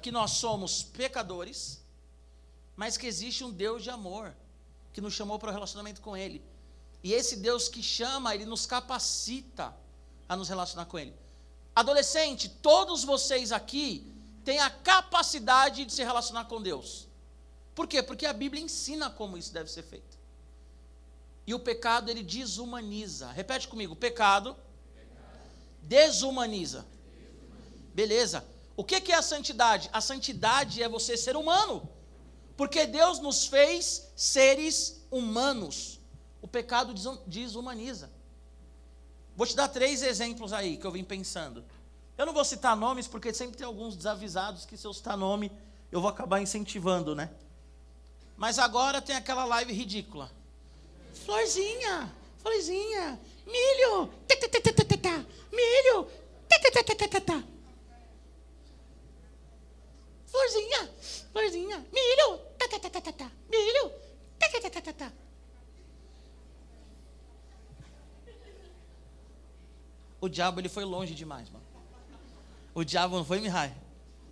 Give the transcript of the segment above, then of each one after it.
que nós somos pecadores, mas que existe um Deus de amor que nos chamou para o relacionamento com Ele. E esse Deus que chama, Ele nos capacita a nos relacionar com Ele. Adolescente, todos vocês aqui têm a capacidade de se relacionar com Deus. Por quê? Porque a Bíblia ensina como isso deve ser feito. E o pecado, ele desumaniza. Repete comigo: o pecado, desumaniza. Beleza. O que é a santidade? A santidade é você ser humano. Porque Deus nos fez seres humanos. O pecado desumaniza. Vou te dar três exemplos aí que eu vim pensando. Eu não vou citar nomes, porque sempre tem alguns desavisados que se eu citar nome, eu vou acabar incentivando, né? Mas agora tem aquela live ridícula. Florzinha, florzinha, milho, milho, florzinha, florzinha, milho, milho, O diabo ele foi longe demais, mano. O diabo não foi Mihai.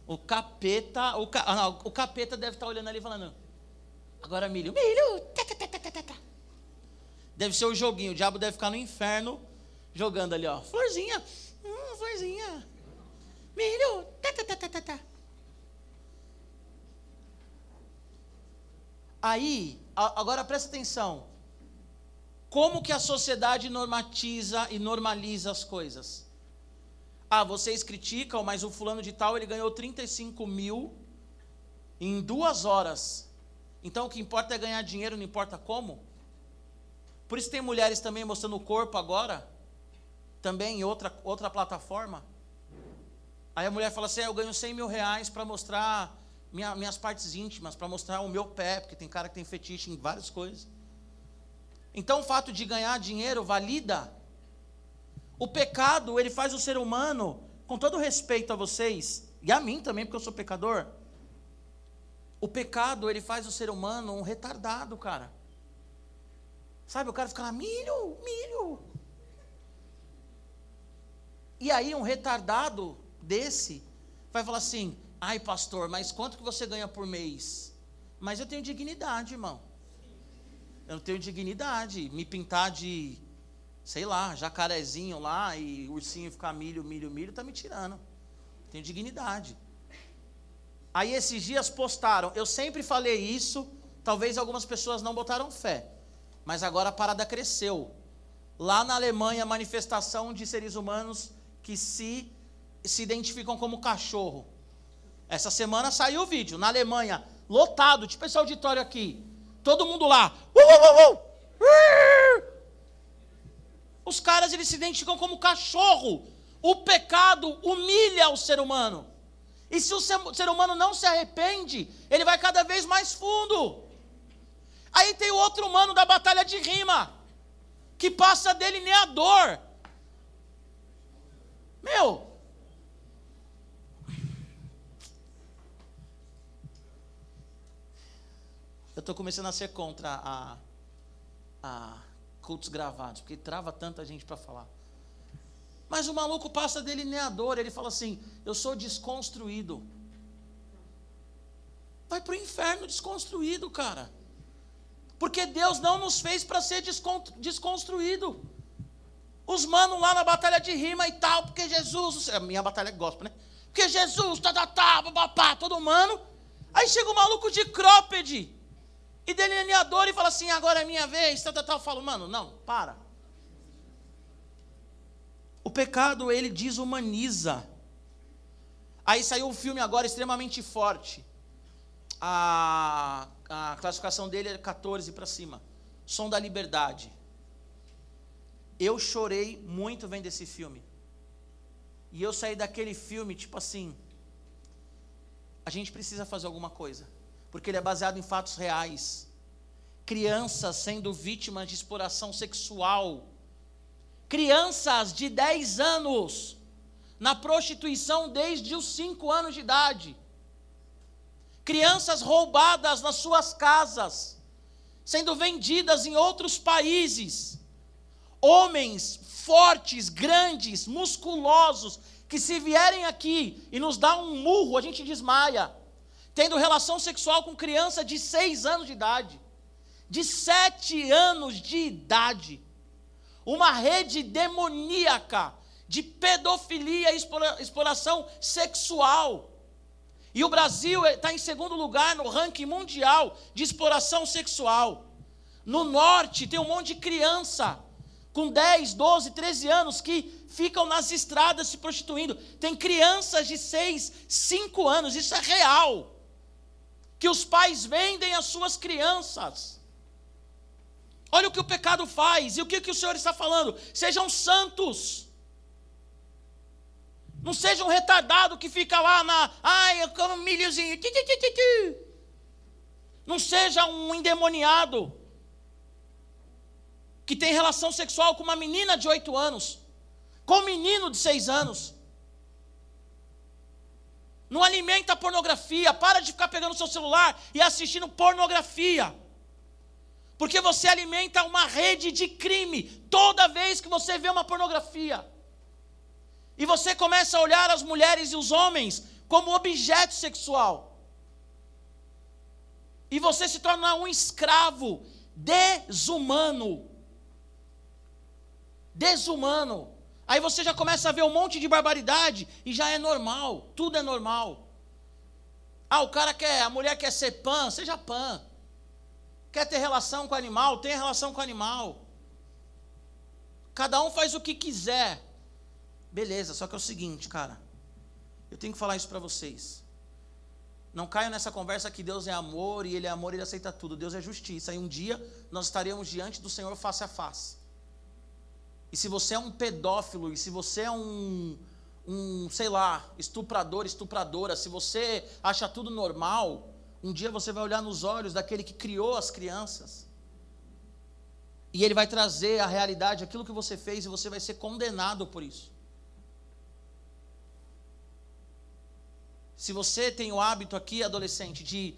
O capeta, o, ca, não, o capeta deve estar olhando ali falando. Agora milho, milho. Deve ser o joguinho. O diabo deve ficar no inferno jogando ali, ó. Florzinha, hum, florzinha. Milho. Aí, agora presta atenção. Como que a sociedade normatiza e normaliza as coisas? Ah, vocês criticam, mas o fulano de tal ele ganhou 35 mil em duas horas. Então o que importa é ganhar dinheiro, não importa como. Por isso tem mulheres também mostrando o corpo agora, também em outra, outra plataforma. Aí a mulher fala assim: ah, eu ganho 100 mil reais para mostrar minha, minhas partes íntimas, para mostrar o meu pé, porque tem cara que tem fetiche em várias coisas. Então o fato de ganhar dinheiro valida. O pecado, ele faz o ser humano, com todo respeito a vocês, e a mim também, porque eu sou pecador. O pecado, ele faz o ser humano um retardado, cara. Sabe, o cara fica lá, milho, milho. E aí um retardado desse vai falar assim: "Ai, pastor, mas quanto que você ganha por mês?" Mas eu tenho dignidade, irmão. Eu tenho dignidade. Me pintar de, sei lá, jacarezinho lá e ursinho ficar milho, milho, milho, tá me tirando. Tenho dignidade. Aí esses dias postaram, eu sempre falei isso, talvez algumas pessoas não botaram fé, mas agora a parada cresceu. Lá na Alemanha, manifestação de seres humanos que se, se identificam como cachorro. Essa semana saiu o vídeo, na Alemanha, lotado, tipo esse auditório aqui. Todo mundo lá. Uh, uh, uh, Os caras eles se identificam como cachorro. O pecado humilha o ser humano. E se o ser humano não se arrepende, ele vai cada vez mais fundo. Aí tem o outro humano da batalha de rima, que passa delineador. Meu, eu estou começando a ser contra a, a cultos gravados, porque trava tanta gente para falar. Mas o maluco passa delineador, ele fala assim: Eu sou desconstruído. Vai para o inferno desconstruído, cara. Porque Deus não nos fez para ser desconstruído. Os manos lá na batalha de rima e tal, porque Jesus, minha batalha é gospel, né? Porque Jesus, tá, tá, tá, papá, todo mano. Aí chega o maluco de crópede e delineador e fala assim: agora é minha vez, tal, tal, tal. Eu falo, mano, não, para. O pecado, ele desumaniza. Aí saiu um filme agora extremamente forte. A, a classificação dele é 14 para cima. Som da Liberdade. Eu chorei muito vendo esse filme. E eu saí daquele filme, tipo assim. A gente precisa fazer alguma coisa. Porque ele é baseado em fatos reais. Crianças sendo vítimas de exploração sexual crianças de 10 anos na prostituição desde os 5 anos de idade. Crianças roubadas nas suas casas, sendo vendidas em outros países. Homens fortes, grandes, musculosos, que se vierem aqui e nos dar um murro, a gente desmaia. Tendo relação sexual com criança de seis anos de idade, de sete anos de idade. Uma rede demoníaca de pedofilia e exploração sexual. E o Brasil está em segundo lugar no ranking mundial de exploração sexual. No norte tem um monte de criança com 10, 12, 13 anos que ficam nas estradas se prostituindo. Tem crianças de 6, 5 anos, isso é real. Que os pais vendem as suas crianças. Olha o que o pecado faz, e o que, que o Senhor está falando? Sejam santos. Não seja um retardado que fica lá na. Ai, eu como um milhozinho. Não seja um endemoniado que tem relação sexual com uma menina de 8 anos com um menino de seis anos. Não alimenta a pornografia, para de ficar pegando seu celular e assistindo pornografia. Porque você alimenta uma rede de crime toda vez que você vê uma pornografia. E você começa a olhar as mulheres e os homens como objeto sexual. E você se torna um escravo desumano. Desumano. Aí você já começa a ver um monte de barbaridade e já é normal, tudo é normal. Ah, o cara quer, a mulher quer ser pã, seja pã. Quer ter relação com o animal, tenha relação com o animal. Cada um faz o que quiser. Beleza, só que é o seguinte, cara. Eu tenho que falar isso para vocês. Não caiam nessa conversa que Deus é amor e Ele é amor e Ele aceita tudo. Deus é justiça. E um dia nós estaremos diante do Senhor face a face. E se você é um pedófilo, e se você é um, um, sei lá, estuprador, estupradora, se você acha tudo normal, um dia você vai olhar nos olhos daquele que criou as crianças. E ele vai trazer a realidade, aquilo que você fez, e você vai ser condenado por isso. Se você tem o hábito aqui, adolescente, de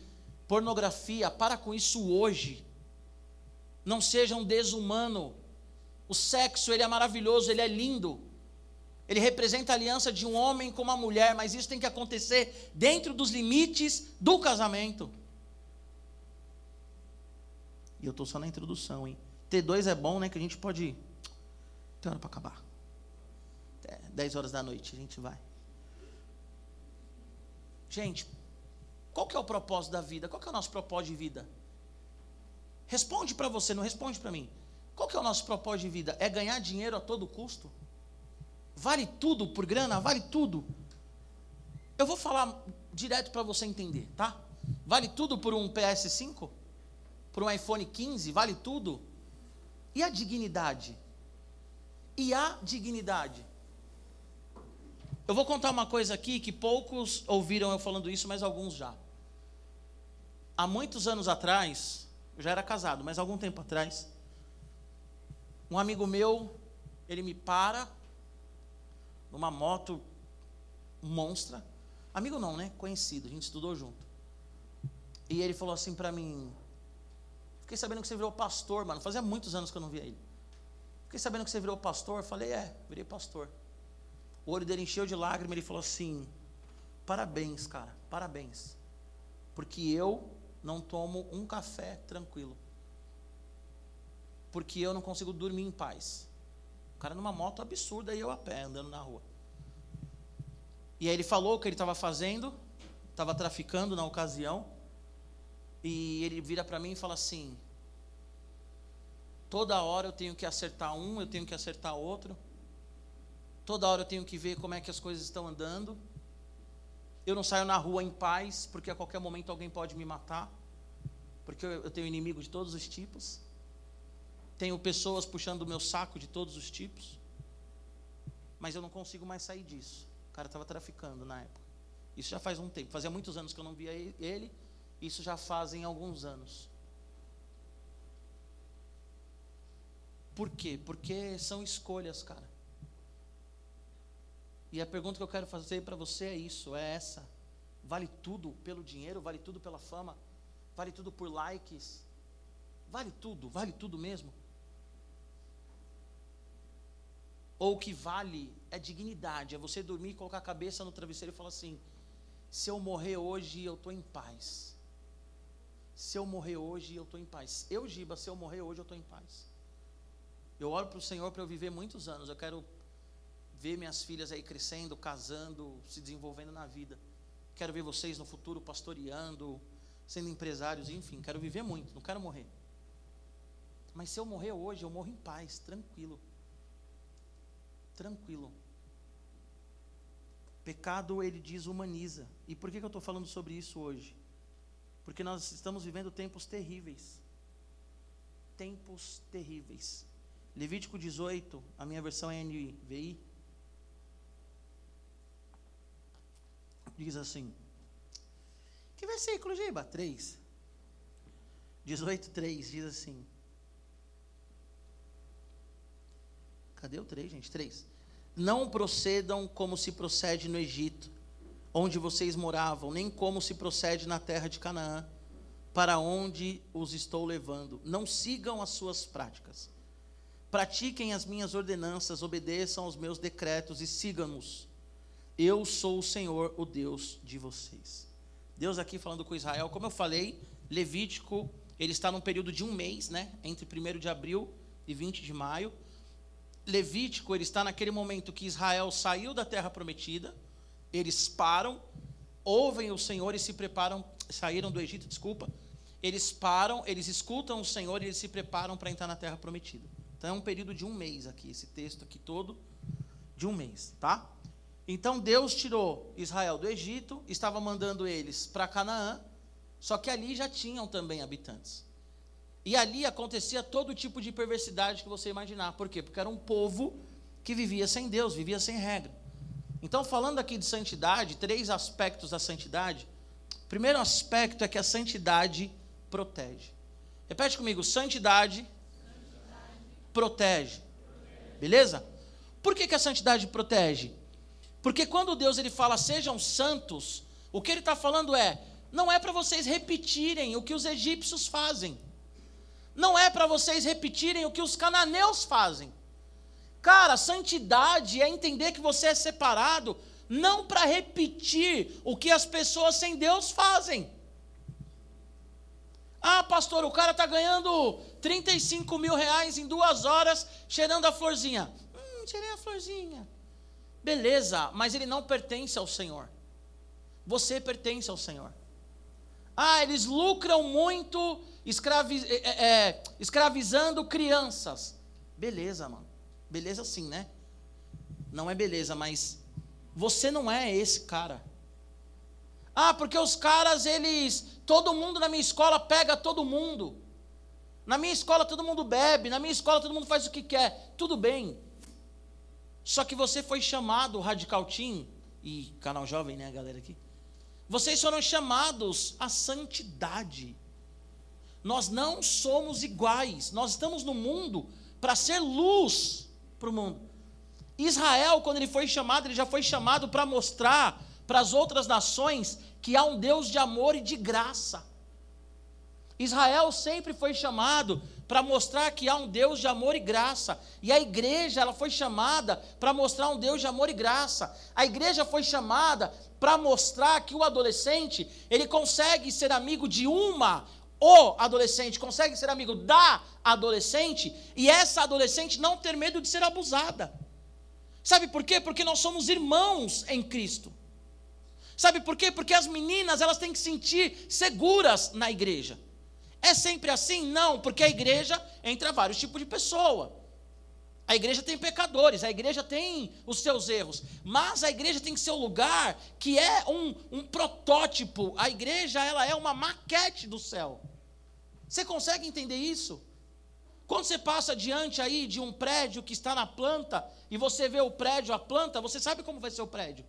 pornografia, para com isso hoje. Não seja um desumano. O sexo, ele é maravilhoso, ele é lindo. Ele representa a aliança de um homem com uma mulher, mas isso tem que acontecer dentro dos limites do casamento. E eu estou só na introdução, hein? T2 é bom, né? Que a gente pode. Tem hora para acabar. Até 10 horas da noite a gente vai. Gente, qual que é o propósito da vida? Qual que é o nosso propósito de vida? Responde para você, não responde para mim. Qual que é o nosso propósito de vida? É ganhar dinheiro a todo custo? Vale tudo por grana? Vale tudo? Eu vou falar direto para você entender, tá? Vale tudo por um PS5? Por um iPhone 15? Vale tudo? E a dignidade? E a dignidade? Eu vou contar uma coisa aqui que poucos ouviram eu falando isso, mas alguns já. Há muitos anos atrás, eu já era casado, mas algum tempo atrás, um amigo meu, ele me para numa moto monstra. Amigo não, né? Conhecido, a gente estudou junto. E ele falou assim para mim: Fiquei sabendo que você virou pastor, mano. Fazia muitos anos que eu não via ele. Fiquei sabendo que você virou pastor. Falei: É, virei pastor. O olho dele encheu de lágrimas. Ele falou assim: Parabéns, cara, parabéns. Porque eu não tomo um café tranquilo porque eu não consigo dormir em paz. O cara numa moto absurda e eu a pé, andando na rua. E aí ele falou o que ele estava fazendo, estava traficando na ocasião, e ele vira para mim e fala assim: toda hora eu tenho que acertar um, eu tenho que acertar outro, toda hora eu tenho que ver como é que as coisas estão andando. Eu não saio na rua em paz, porque a qualquer momento alguém pode me matar, porque eu tenho inimigo de todos os tipos. Tenho pessoas puxando o meu saco de todos os tipos. Mas eu não consigo mais sair disso. O cara estava traficando na época. Isso já faz um tempo. Fazia muitos anos que eu não via ele. Isso já fazem alguns anos. Por quê? Porque são escolhas, cara. E a pergunta que eu quero fazer para você é isso, é essa. Vale tudo pelo dinheiro, vale tudo pela fama, vale tudo por likes, vale tudo, vale tudo mesmo. Ou o que vale é dignidade, é você dormir, colocar a cabeça no travesseiro e falar assim: se eu morrer hoje, eu estou em paz. Se eu morrer hoje, eu estou em paz. Eu, Giba, se eu morrer hoje, eu estou em paz. Eu oro para o Senhor para eu viver muitos anos. Eu quero ver minhas filhas aí crescendo, casando, se desenvolvendo na vida. Quero ver vocês no futuro pastoreando, sendo empresários, enfim, quero viver muito, não quero morrer. Mas se eu morrer hoje, eu morro em paz, tranquilo. Tranquilo. Pecado, ele diz, humaniza. E por que, que eu estou falando sobre isso hoje? Porque nós estamos vivendo tempos terríveis. Tempos terríveis. Levítico 18, a minha versão é NVI. Diz assim: Que versículo, Giba? 3. 18, 3 diz assim: Cadê o 3, gente? 3. Não procedam como se procede no Egito, onde vocês moravam, nem como se procede na terra de Canaã, para onde os estou levando. Não sigam as suas práticas. Pratiquem as minhas ordenanças, obedeçam aos meus decretos e sigam-nos. Eu sou o Senhor, o Deus de vocês. Deus aqui falando com Israel, como eu falei, Levítico, ele está num período de um mês, né? Entre 1 de abril e 20 de maio. Levítico, ele está naquele momento que Israel saiu da terra prometida, eles param, ouvem o Senhor e se preparam, saíram do Egito, desculpa. Eles param, eles escutam o Senhor e eles se preparam para entrar na terra prometida. Então é um período de um mês aqui, esse texto aqui todo, de um mês, tá? Então Deus tirou Israel do Egito, estava mandando eles para Canaã, só que ali já tinham também habitantes. E ali acontecia todo tipo de perversidade que você imaginar. Por quê? Porque era um povo que vivia sem Deus, vivia sem regra. Então, falando aqui de santidade, três aspectos da santidade. O primeiro aspecto é que a santidade protege. Repete comigo: santidade, santidade. Protege. protege. Beleza? Por que, que a santidade protege? Porque quando Deus ele fala sejam santos, o que ele está falando é, não é para vocês repetirem o que os egípcios fazem. Não é para vocês repetirem o que os cananeus fazem. Cara, santidade é entender que você é separado, não para repetir o que as pessoas sem Deus fazem. Ah, pastor, o cara está ganhando 35 mil reais em duas horas cheirando a florzinha. Hum, cheirei a florzinha. Beleza, mas ele não pertence ao Senhor. Você pertence ao Senhor. Ah, eles lucram muito escravi é, é, é, escravizando crianças. Beleza, mano. Beleza sim, né? Não é beleza, mas você não é esse cara. Ah, porque os caras, eles. Todo mundo na minha escola pega todo mundo. Na minha escola todo mundo bebe, na minha escola todo mundo faz o que quer. Tudo bem. Só que você foi chamado, Radical Team, e canal jovem, né, galera aqui? Vocês foram chamados à santidade. Nós não somos iguais. Nós estamos no mundo para ser luz para o mundo. Israel, quando ele foi chamado, ele já foi chamado para mostrar para as outras nações que há um Deus de amor e de graça. Israel sempre foi chamado para mostrar que há um Deus de amor e graça. E a igreja, ela foi chamada para mostrar um Deus de amor e graça. A igreja foi chamada para mostrar que o adolescente, ele consegue ser amigo de uma o adolescente consegue ser amigo da adolescente e essa adolescente não ter medo de ser abusada. Sabe por quê? Porque nós somos irmãos em Cristo. Sabe por quê? Porque as meninas, elas têm que sentir seguras na igreja. É sempre assim? Não, porque a igreja entra vários tipos de pessoa. A igreja tem pecadores, a igreja tem os seus erros, mas a igreja tem seu lugar que é um, um protótipo. A igreja ela é uma maquete do céu. Você consegue entender isso? Quando você passa diante aí de um prédio que está na planta e você vê o prédio, a planta, você sabe como vai ser o prédio.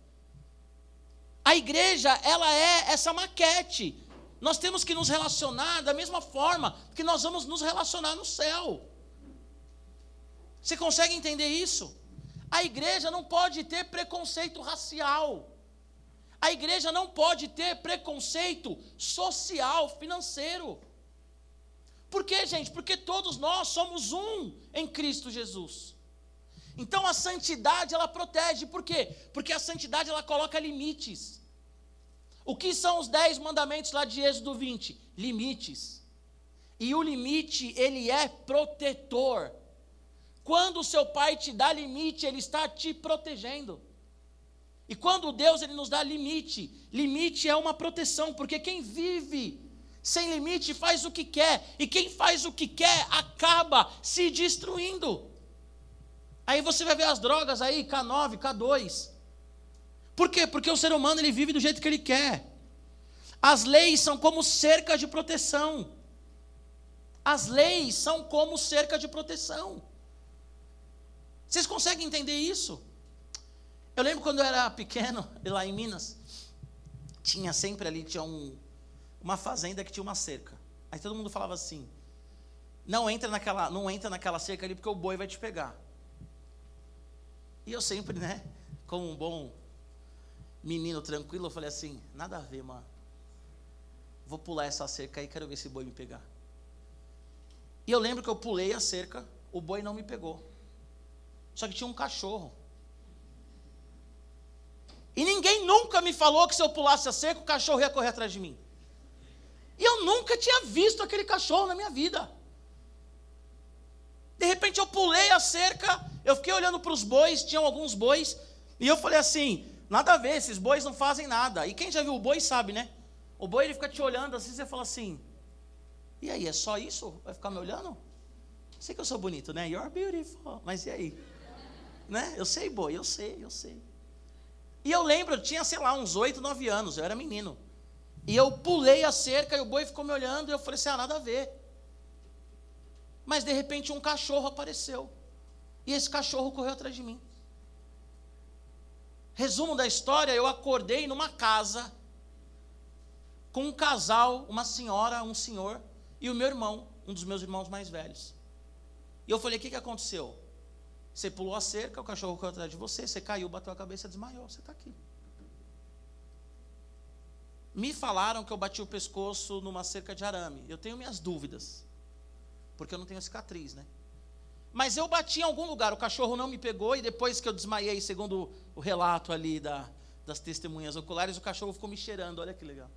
A igreja, ela é essa maquete. Nós temos que nos relacionar da mesma forma que nós vamos nos relacionar no céu. Você consegue entender isso? A igreja não pode ter preconceito racial. A igreja não pode ter preconceito social, financeiro. Por quê, gente? Porque todos nós somos um em Cristo Jesus. Então a santidade ela protege, por quê? Porque a santidade ela coloca limites. O que são os dez mandamentos lá de Êxodo 20? Limites. E o limite, ele é protetor. Quando o seu pai te dá limite, ele está te protegendo. E quando Deus ele nos dá limite, limite é uma proteção, porque quem vive sem limite faz o que quer, e quem faz o que quer acaba se destruindo. Aí você vai ver as drogas aí, K9, K2. Por quê? Porque o ser humano ele vive do jeito que ele quer. As leis são como cerca de proteção. As leis são como cerca de proteção. Vocês conseguem entender isso? Eu lembro quando eu era pequeno, lá em Minas, tinha sempre ali, tinha um, uma fazenda que tinha uma cerca. Aí todo mundo falava assim: não entra naquela, não entra naquela cerca ali porque o boi vai te pegar. E eu sempre, né, como um bom menino tranquilo, eu falei assim: nada a ver, mano. Vou pular essa cerca aí, quero ver se o boi me pegar. E eu lembro que eu pulei a cerca, o boi não me pegou. Só que tinha um cachorro. E ninguém nunca me falou que se eu pulasse a cerca, o cachorro ia correr atrás de mim. E eu nunca tinha visto aquele cachorro na minha vida. De repente eu pulei a cerca, eu fiquei olhando para os bois, tinham alguns bois, e eu falei assim: nada a ver, esses bois não fazem nada. E quem já viu o boi sabe, né? O boi ele fica te olhando assim, você fala assim: e aí, é só isso? Vai ficar me olhando? Sei que eu sou bonito, né? You're beautiful. Mas e aí? Né? Eu sei, boi, eu sei, eu sei. E eu lembro, eu tinha, sei lá, uns oito, nove anos, eu era menino. E eu pulei a cerca e o boi ficou me olhando e eu falei assim: ah, nada a ver. Mas de repente um cachorro apareceu. E esse cachorro correu atrás de mim. Resumo da história: eu acordei numa casa com um casal, uma senhora, um senhor e o meu irmão, um dos meus irmãos mais velhos. E eu falei: o que, que aconteceu? Você pulou a cerca, o cachorro correu atrás de você, você caiu, bateu a cabeça, desmaiou, você está aqui. Me falaram que eu bati o pescoço numa cerca de arame. Eu tenho minhas dúvidas porque eu não tenho cicatriz, né? Mas eu bati em algum lugar, o cachorro não me pegou, e depois que eu desmaiei, segundo o relato ali da, das testemunhas oculares, o cachorro ficou me cheirando, olha que legal.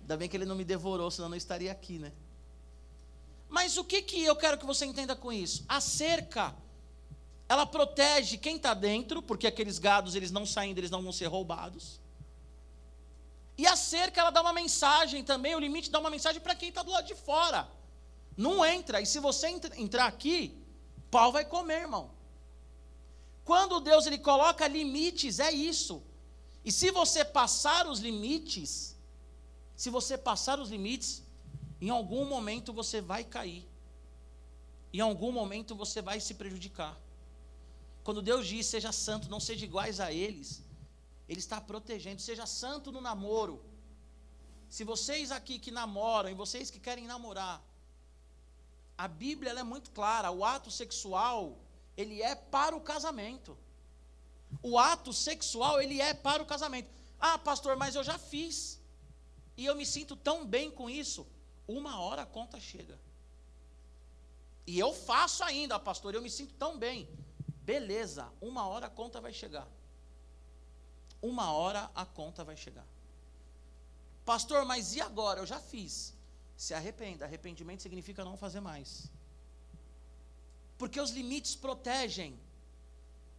Ainda bem que ele não me devorou, senão eu não estaria aqui, né? Mas o que, que eu quero que você entenda com isso? A cerca, ela protege quem está dentro, porque aqueles gados, eles não saindo, eles não vão ser roubados. E a cerca, ela dá uma mensagem também, o limite dá uma mensagem para quem está do lado de fora. Não entra. E se você entrar aqui, pau vai comer, irmão. Quando Deus ele coloca limites, é isso. E se você passar os limites, se você passar os limites, em algum momento você vai cair. Em algum momento você vai se prejudicar. Quando Deus diz seja santo, não seja iguais a eles, Ele está protegendo. Seja santo no namoro. Se vocês aqui que namoram e vocês que querem namorar, a Bíblia é muito clara, o ato sexual, ele é para o casamento. O ato sexual, ele é para o casamento. Ah, pastor, mas eu já fiz. E eu me sinto tão bem com isso. Uma hora a conta chega. E eu faço ainda, pastor, eu me sinto tão bem. Beleza, uma hora a conta vai chegar. Uma hora a conta vai chegar. Pastor, mas e agora? Eu já fiz se arrependa. Arrependimento significa não fazer mais. Porque os limites protegem.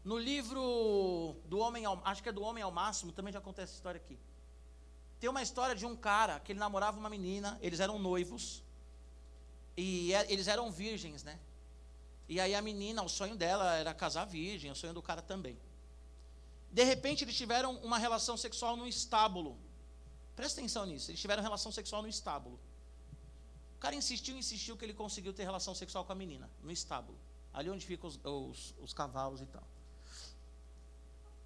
No livro do Homem ao, acho que é do Homem ao Máximo, também já acontece essa história aqui. Tem uma história de um cara que ele namorava uma menina, eles eram noivos, e é, eles eram virgens, né? E aí a menina, o sonho dela era casar virgem, o sonho do cara também. De repente eles tiveram uma relação sexual no estábulo. Presta atenção nisso, eles tiveram relação sexual no estábulo cara insistiu, insistiu que ele conseguiu ter relação sexual com a menina, no estábulo. Ali onde ficam os, os, os cavalos e tal.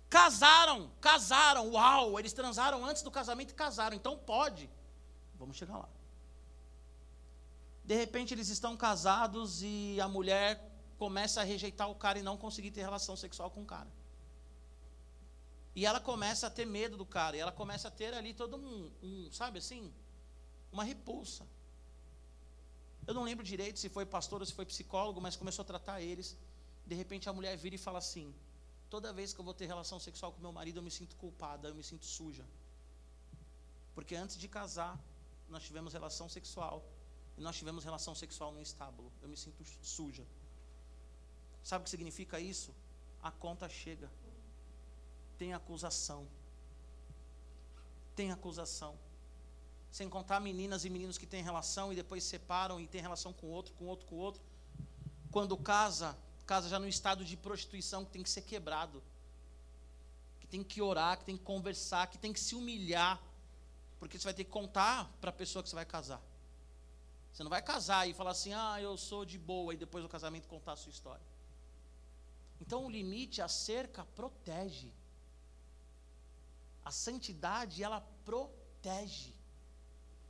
Casaram, casaram, uau, eles transaram antes do casamento e casaram, então pode. Vamos chegar lá. De repente eles estão casados e a mulher começa a rejeitar o cara e não conseguir ter relação sexual com o cara. E ela começa a ter medo do cara, e ela começa a ter ali todo um, um sabe assim, uma repulsa. Eu não lembro direito se foi pastor ou se foi psicólogo, mas começou a tratar eles. De repente a mulher vira e fala assim: toda vez que eu vou ter relação sexual com meu marido, eu me sinto culpada, eu me sinto suja. Porque antes de casar, nós tivemos relação sexual. E nós tivemos relação sexual no estábulo. Eu me sinto suja. Sabe o que significa isso? A conta chega. Tem acusação. Tem acusação. Sem contar meninas e meninos que têm relação e depois separam e têm relação com outro, com outro, com outro. Quando casa, casa já no estado de prostituição que tem que ser quebrado. Que tem que orar, que tem que conversar, que tem que se humilhar. Porque você vai ter que contar para a pessoa que você vai casar. Você não vai casar e falar assim, ah, eu sou de boa, e depois do casamento contar a sua história. Então o limite, a cerca, protege. A santidade, ela protege.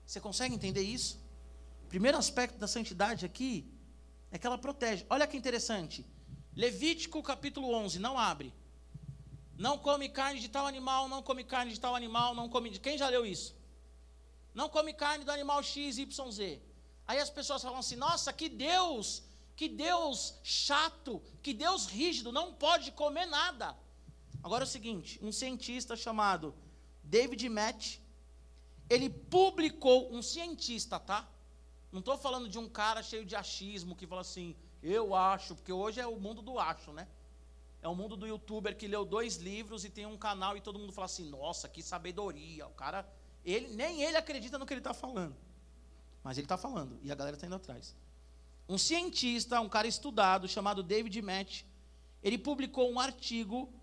Você consegue entender isso? Primeiro aspecto da santidade aqui é que ela protege. Olha que interessante. Levítico capítulo 11, não abre. Não come carne de tal animal, não come carne de tal animal, não come de. Quem já leu isso? Não come carne do animal X, Y, Z. Aí as pessoas falam assim: nossa, que Deus, que Deus chato, que Deus rígido, não pode comer nada. Agora é o seguinte: um cientista chamado David Matt, ele publicou, um cientista, tá? Não estou falando de um cara cheio de achismo que fala assim, eu acho, porque hoje é o mundo do acho, né? É o mundo do youtuber que leu dois livros e tem um canal e todo mundo fala assim, nossa, que sabedoria. O cara, ele, nem ele acredita no que ele está falando. Mas ele está falando e a galera está indo atrás. Um cientista, um cara estudado, chamado David Matt, ele publicou um artigo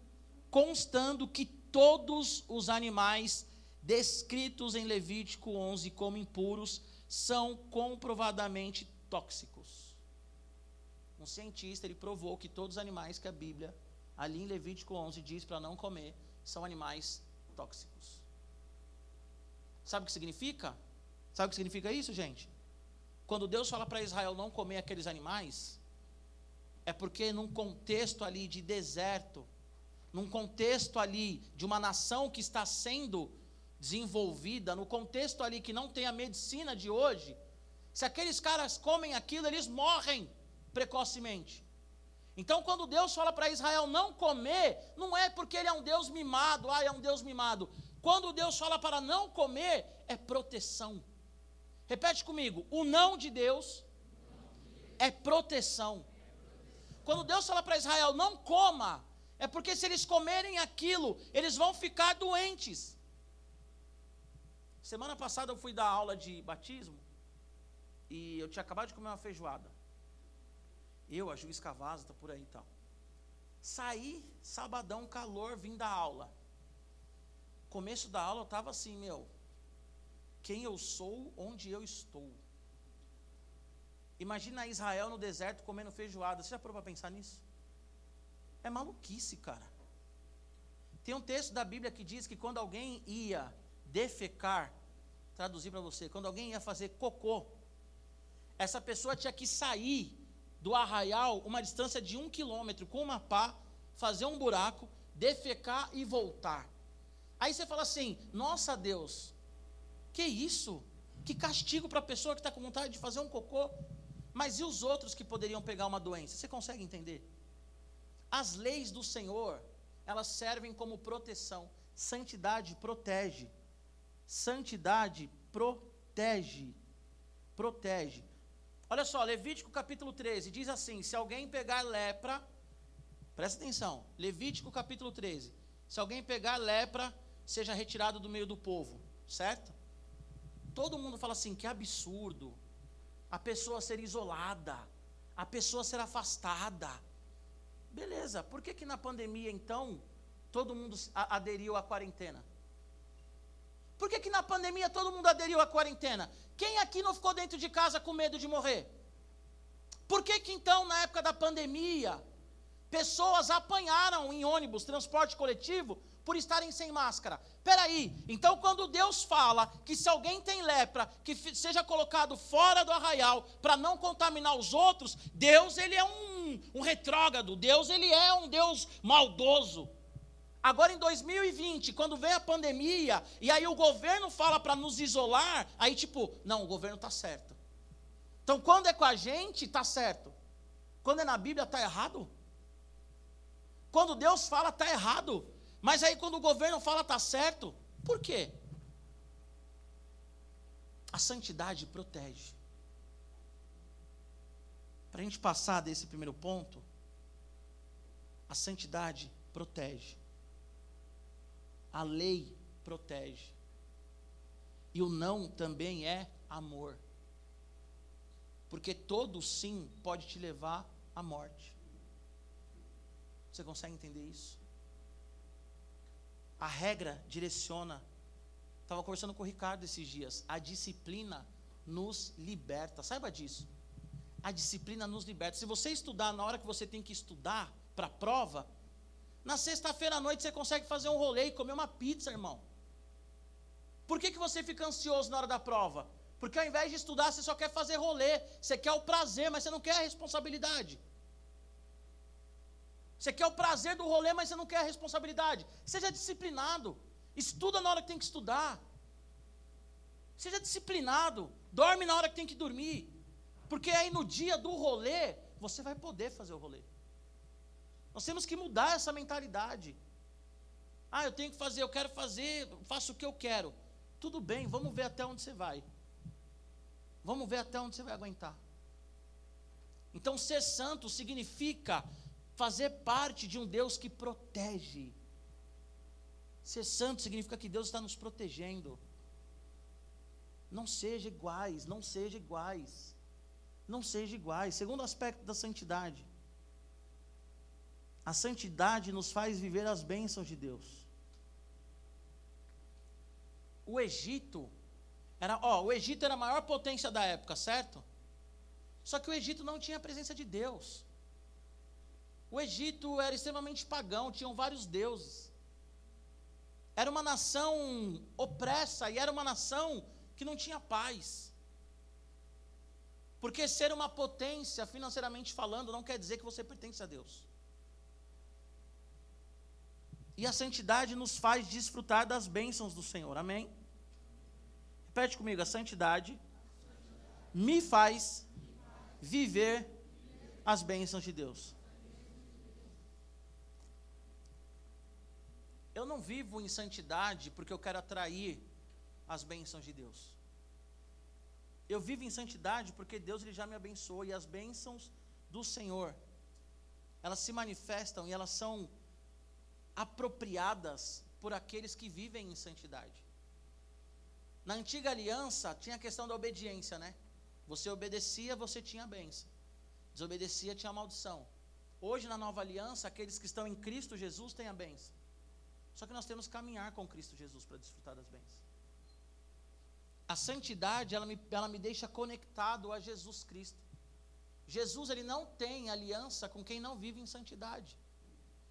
constando que todos os animais descritos em Levítico 11 como impuros são comprovadamente tóxicos. Um cientista, ele provou que todos os animais que a Bíblia, ali em Levítico 11, diz para não comer, são animais tóxicos. Sabe o que significa? Sabe o que significa isso, gente? Quando Deus fala para Israel não comer aqueles animais, é porque num contexto ali de deserto, num contexto ali de uma nação que está sendo desenvolvida, no contexto ali que não tem a medicina de hoje, se aqueles caras comem aquilo, eles morrem precocemente. Então, quando Deus fala para Israel não comer, não é porque ele é um Deus mimado, ah, é um Deus mimado. Quando Deus fala para não comer, é proteção. Repete comigo: o não de Deus é proteção. Quando Deus fala para Israel não coma, é porque se eles comerem aquilo, eles vão ficar doentes. Semana passada eu fui dar aula de batismo e eu tinha acabado de comer uma feijoada. Eu, a Juiz Cavazza, tá por aí e tal. Saí, sabadão, calor, vim da aula. Começo da aula eu estava assim, meu, quem eu sou, onde eu estou. Imagina Israel no deserto comendo feijoada. Você já parou para pensar nisso? É maluquice, cara. Tem um texto da Bíblia que diz que quando alguém ia defecar, traduzir para você, quando alguém ia fazer cocô, essa pessoa tinha que sair do arraial uma distância de um quilômetro com uma pá, fazer um buraco, defecar e voltar. Aí você fala assim: Nossa Deus, que isso? Que castigo para a pessoa que está com vontade de fazer um cocô. Mas e os outros que poderiam pegar uma doença? Você consegue entender? As leis do Senhor, elas servem como proteção. Santidade protege. Santidade protege. Protege. Olha só, Levítico capítulo 13 diz assim: se alguém pegar lepra, presta atenção, Levítico capítulo 13: se alguém pegar lepra, seja retirado do meio do povo, certo? Todo mundo fala assim: que absurdo, a pessoa ser isolada, a pessoa ser afastada. Beleza, por que, que na pandemia então todo mundo aderiu à quarentena? Por que, que na pandemia todo mundo aderiu à quarentena? Quem aqui não ficou dentro de casa com medo de morrer? Por que, que então, na época da pandemia, pessoas apanharam em ônibus, transporte coletivo, por estarem sem máscara. Peraí, então quando Deus fala que se alguém tem lepra, que seja colocado fora do arraial para não contaminar os outros, Deus ele é um, um retrógrado, Deus ele é um Deus maldoso. Agora em 2020, quando vem a pandemia, e aí o governo fala para nos isolar, aí tipo, não, o governo está certo. Então quando é com a gente, está certo. Quando é na Bíblia, está errado? Quando Deus fala, está errado. Mas aí quando o governo fala, está certo. Por quê? A santidade protege. Para a gente passar desse primeiro ponto, a santidade protege. A lei protege. E o não também é amor. Porque todo sim pode te levar à morte. Você consegue entender isso? A regra direciona. Estava conversando com o Ricardo esses dias. A disciplina nos liberta. Saiba disso. A disciplina nos liberta. Se você estudar na hora que você tem que estudar para a prova, na sexta-feira à noite você consegue fazer um rolê e comer uma pizza, irmão. Por que, que você fica ansioso na hora da prova? Porque ao invés de estudar, você só quer fazer rolê. Você quer o prazer, mas você não quer a responsabilidade. Você quer o prazer do rolê, mas você não quer a responsabilidade. Seja disciplinado. Estuda na hora que tem que estudar. Seja disciplinado. Dorme na hora que tem que dormir. Porque aí no dia do rolê, você vai poder fazer o rolê. Nós temos que mudar essa mentalidade. Ah, eu tenho que fazer, eu quero fazer, faço o que eu quero. Tudo bem, vamos ver até onde você vai. Vamos ver até onde você vai aguentar. Então, ser santo significa fazer parte de um Deus que protege. Ser santo significa que Deus está nos protegendo. Não seja iguais, não seja iguais. Não seja iguais. Segundo aspecto da santidade. A santidade nos faz viver as bênçãos de Deus. O Egito era, ó, o Egito era a maior potência da época, certo? Só que o Egito não tinha a presença de Deus. O Egito era extremamente pagão, tinham vários deuses. Era uma nação opressa e era uma nação que não tinha paz. Porque ser uma potência, financeiramente falando, não quer dizer que você pertence a Deus. E a santidade nos faz desfrutar das bênçãos do Senhor. Amém? Repete comigo, a santidade me faz viver as bênçãos de Deus. Eu não vivo em santidade porque eu quero atrair as bênçãos de Deus. Eu vivo em santidade porque Deus ele já me abençoou e as bênçãos do Senhor, elas se manifestam e elas são apropriadas por aqueles que vivem em santidade. Na antiga aliança tinha a questão da obediência, né? Você obedecia, você tinha bênção. Desobedecia, tinha maldição. Hoje, na nova aliança, aqueles que estão em Cristo Jesus têm a bênção. Só que nós temos que caminhar com Cristo Jesus para desfrutar das bênçãos. A santidade, ela me, ela me deixa conectado a Jesus Cristo. Jesus, ele não tem aliança com quem não vive em santidade.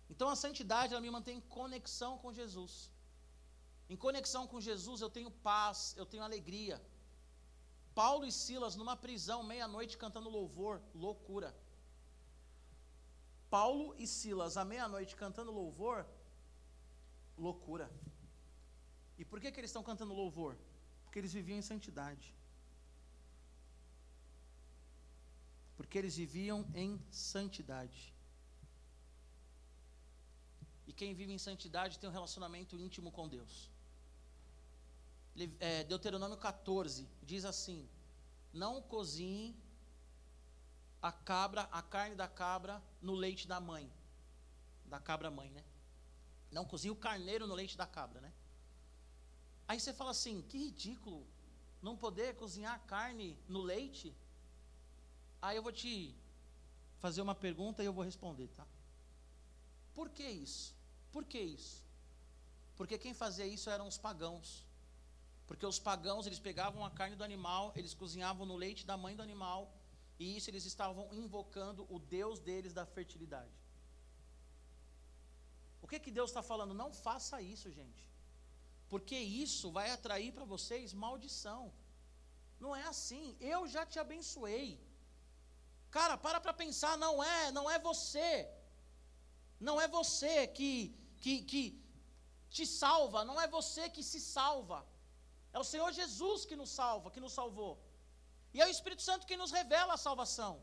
Então, a santidade, ela me mantém em conexão com Jesus. Em conexão com Jesus, eu tenho paz, eu tenho alegria. Paulo e Silas numa prisão, meia-noite, cantando louvor, loucura. Paulo e Silas à meia-noite cantando louvor, loucura. E por que, que eles estão cantando louvor? Porque eles viviam em santidade. Porque eles viviam em santidade. E quem vive em santidade tem um relacionamento íntimo com Deus é, Deuteronômio 14 diz assim: Não cozinhe a cabra, a carne da cabra no leite da mãe, da cabra mãe, né? Não cozinhe o carneiro no leite da cabra, né? Aí você fala assim: que ridículo, não poder cozinhar carne no leite. Aí eu vou te fazer uma pergunta e eu vou responder, tá? Por que isso? Por que isso? Porque quem fazia isso eram os pagãos. Porque os pagãos, eles pegavam a carne do animal, eles cozinhavam no leite da mãe do animal, e isso eles estavam invocando o Deus deles da fertilidade. O que que Deus está falando? Não faça isso, gente. Porque isso vai atrair para vocês maldição. Não é assim. Eu já te abençoei. Cara, para para pensar, não é, não é você. Não é você que, que, que te salva, não é você que se salva. É o Senhor Jesus que nos salva, que nos salvou. E é o Espírito Santo que nos revela a salvação.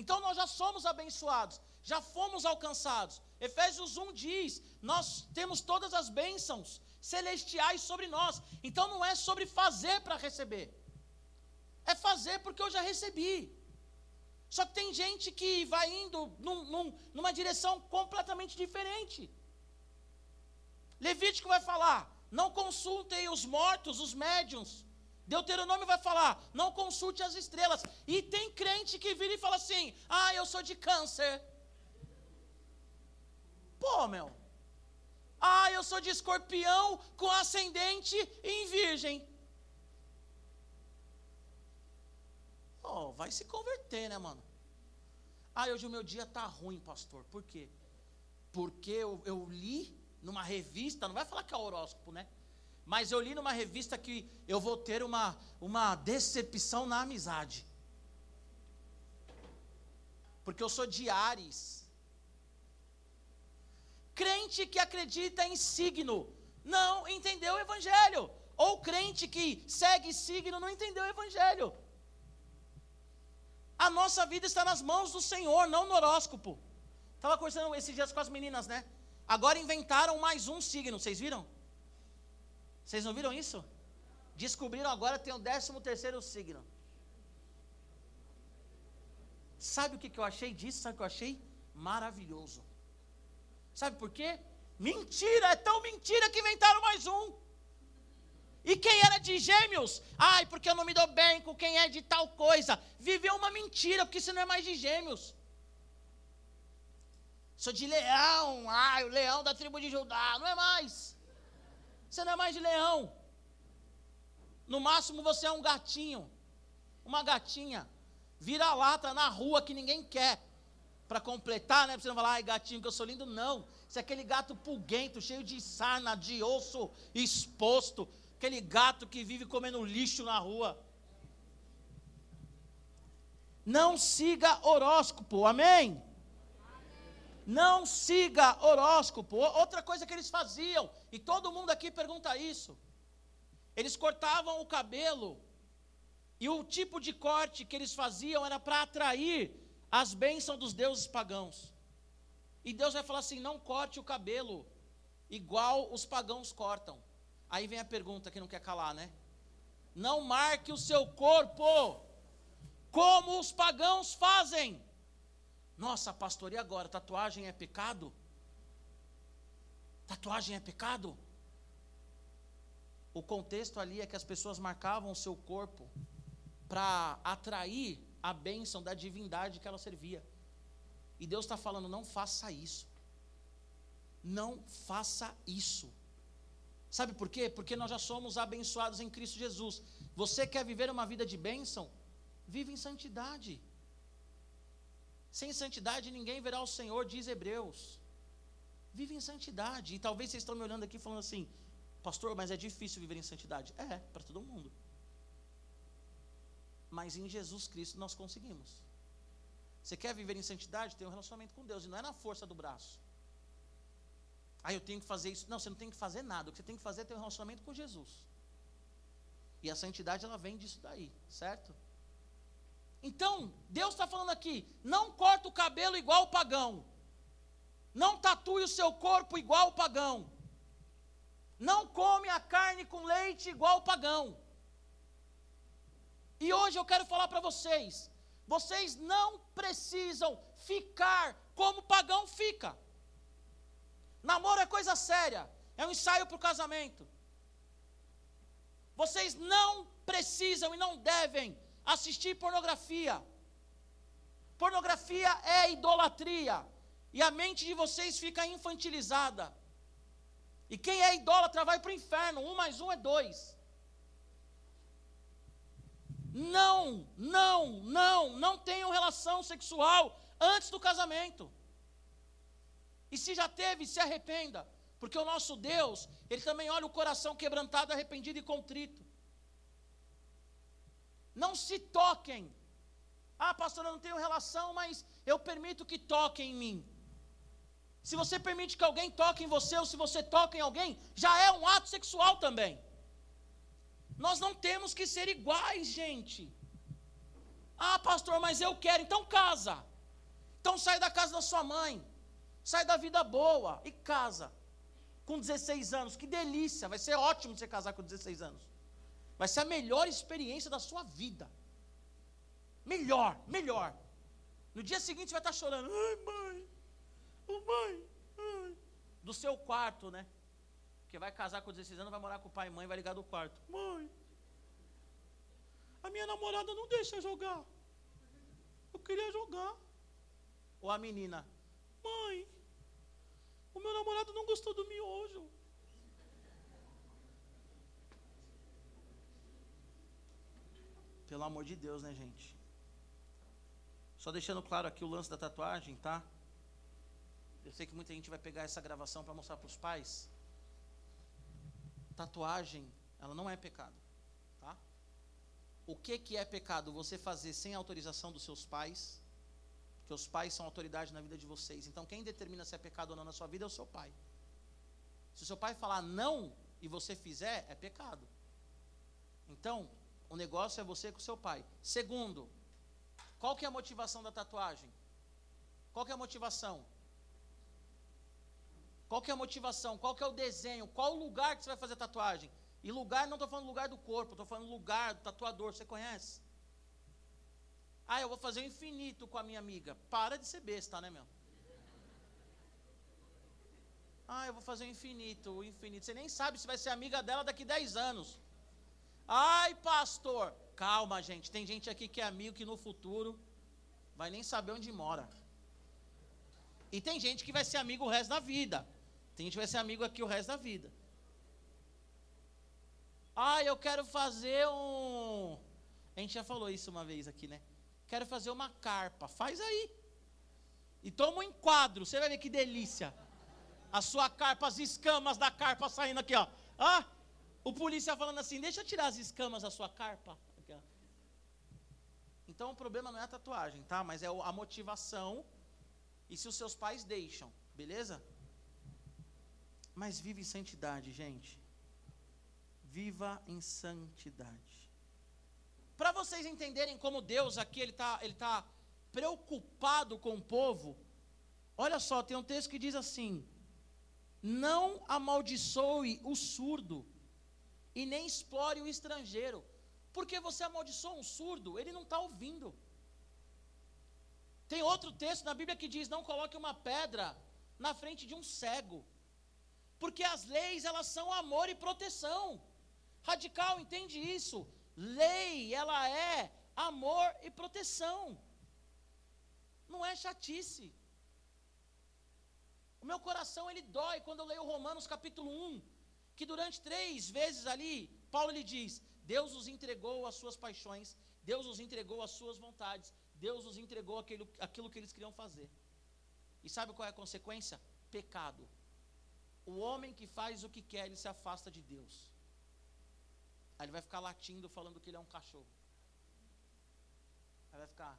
Então nós já somos abençoados, já fomos alcançados. Efésios 1 diz: Nós temos todas as bênçãos celestiais sobre nós. Então não é sobre fazer para receber, é fazer porque eu já recebi. Só que tem gente que vai indo num, num, numa direção completamente diferente. Levítico vai falar: não consultem os mortos, os médiums. Deuteronômio vai falar: não consulte as estrelas. E tem crente que vira e fala assim: ah, eu sou de câncer. Pô, meu. Ah, eu sou de escorpião com ascendente em virgem. Oh, vai se converter, né, mano? Ah, hoje o meu dia tá ruim, pastor. Por quê? Porque eu, eu li numa revista, não vai falar que é horóscopo, né? Mas eu li numa revista que eu vou ter uma, uma decepção na amizade. Porque eu sou de Ares. Crente que acredita em signo não entendeu o evangelho. Ou crente que segue signo não entendeu o evangelho. A nossa vida está nas mãos do Senhor, não no horóscopo. Estava conversando esses dias com as meninas, né? Agora inventaram mais um signo, vocês viram? Vocês não viram isso? Descobriram agora tem o décimo terceiro signo. Sabe o que, que eu achei disso? Sabe o que eu achei? Maravilhoso. Sabe por quê? Mentira, é tão mentira que inventaram mais um. E quem era de gêmeos? Ai, porque eu não me dou bem com quem é de tal coisa. Viveu uma mentira, porque você não é mais de gêmeos. Sou de leão, ai, o leão da tribo de Judá, não é mais. Você não é mais de leão. No máximo você é um gatinho, uma gatinha, vira lata na rua que ninguém quer. Para completar, né? Pra você não falar, ai, gatinho, que eu sou lindo. Não. Você é aquele gato pulguento, cheio de sarna, de osso exposto aquele gato que vive comendo lixo na rua. Não siga horóscopo, amém? Não siga horóscopo. Outra coisa que eles faziam, e todo mundo aqui pergunta isso. Eles cortavam o cabelo, e o tipo de corte que eles faziam era para atrair as bênçãos dos deuses pagãos. E Deus vai falar assim: não corte o cabelo igual os pagãos cortam. Aí vem a pergunta que não quer calar, né? Não marque o seu corpo como os pagãos fazem. Nossa, pastor, e agora? Tatuagem é pecado? Tatuagem é pecado? O contexto ali é que as pessoas marcavam o seu corpo para atrair a bênção da divindade que ela servia. E Deus está falando: não faça isso. Não faça isso. Sabe por quê? Porque nós já somos abençoados em Cristo Jesus. Você quer viver uma vida de bênção? Vive em santidade. Sem santidade ninguém verá o Senhor, diz Hebreus. Vive em santidade. E talvez vocês estão me olhando aqui falando assim, pastor, mas é difícil viver em santidade. É, para todo mundo. Mas em Jesus Cristo nós conseguimos. Você quer viver em santidade? Tem um relacionamento com Deus. E não é na força do braço. Ah, eu tenho que fazer isso. Não, você não tem que fazer nada. O que você tem que fazer é ter um relacionamento com Jesus. E a santidade, ela vem disso daí, certo? Então, Deus está falando aqui: não corta o cabelo igual o pagão. Não tatue o seu corpo igual o pagão. Não come a carne com leite igual o pagão. E hoje eu quero falar para vocês: vocês não precisam ficar como o pagão fica. Namoro é coisa séria, é um ensaio para o casamento. Vocês não precisam e não devem assistir pornografia. Pornografia é idolatria. E a mente de vocês fica infantilizada. E quem é idólatra vai para o inferno. Um mais um é dois. Não, não, não, não tenham relação sexual antes do casamento. E se já teve, se arrependa. Porque o nosso Deus, Ele também olha o coração quebrantado, arrependido e contrito. Não se toquem. Ah, pastor, eu não tenho relação, mas eu permito que toquem em mim. Se você permite que alguém toque em você, ou se você toca em alguém, já é um ato sexual também. Nós não temos que ser iguais, gente. Ah, pastor, mas eu quero, então casa. Então sai da casa da sua mãe, sai da vida boa e casa. Com 16 anos, que delícia, vai ser ótimo você casar com 16 anos. Vai ser a melhor experiência da sua vida. Melhor, melhor. No dia seguinte você vai estar chorando. Ai, mãe, oh, mãe, ai. Do seu quarto, né? Porque vai casar com 16 anos, vai morar com o pai e mãe, vai ligar do quarto. Mãe, a minha namorada não deixa jogar. Eu queria jogar. Ou a menina, mãe, o meu namorado não gostou do miojo. Pelo amor de Deus, né, gente? Só deixando claro aqui o lance da tatuagem, tá? Eu sei que muita gente vai pegar essa gravação para mostrar para os pais. Tatuagem, ela não é pecado, tá? O que que é pecado? Você fazer sem autorização dos seus pais, que os pais são autoridade na vida de vocês. Então, quem determina se é pecado ou não na sua vida é o seu pai. Se o seu pai falar não e você fizer, é pecado. Então, o negócio é você com o seu pai. Segundo, qual que é a motivação da tatuagem? Qual que é a motivação? Qual que é a motivação? Qual que é o desenho? Qual o lugar que você vai fazer tatuagem? E lugar, não estou falando lugar do corpo, estou falando lugar do tatuador, você conhece? Ah, eu vou fazer o infinito com a minha amiga. Para de ser besta, né, meu? Ah, eu vou fazer o infinito, o infinito. Você nem sabe se vai ser amiga dela daqui 10 anos. Ai, pastor. Calma, gente. Tem gente aqui que é amigo que no futuro vai nem saber onde mora. E tem gente que vai ser amigo o resto da vida. Tem gente que vai ser amigo aqui o resto da vida. Ah, eu quero fazer um. A gente já falou isso uma vez aqui, né? Quero fazer uma carpa. Faz aí. E toma um enquadro. Você vai ver que delícia. A sua carpa, as escamas da carpa saindo aqui, ó. Ah, o polícia falando assim: deixa eu tirar as escamas da sua carpa. Aqui, então o problema não é a tatuagem, tá? Mas é a motivação. E se os seus pais deixam, beleza? Mas vive em santidade, gente. Viva em santidade. Para vocês entenderem como Deus aqui ele está ele tá preocupado com o povo, olha só, tem um texto que diz assim: Não amaldiçoe o surdo e nem explore o estrangeiro, porque você amaldiçoa um surdo, ele não está ouvindo. Tem outro texto na Bíblia que diz: Não coloque uma pedra na frente de um cego, porque as leis elas são amor e proteção. Radical, entende isso? Lei, ela é amor e proteção. Não é chatice. O meu coração ele dói quando eu leio Romanos capítulo 1, que durante três vezes ali, Paulo lhe diz: Deus os entregou às suas paixões, Deus os entregou às suas vontades, Deus os entregou aquilo, aquilo que eles queriam fazer. E sabe qual é a consequência? Pecado. O homem que faz o que quer, ele se afasta de Deus. Aí ele vai ficar latindo, falando que ele é um cachorro. Aí vai ficar.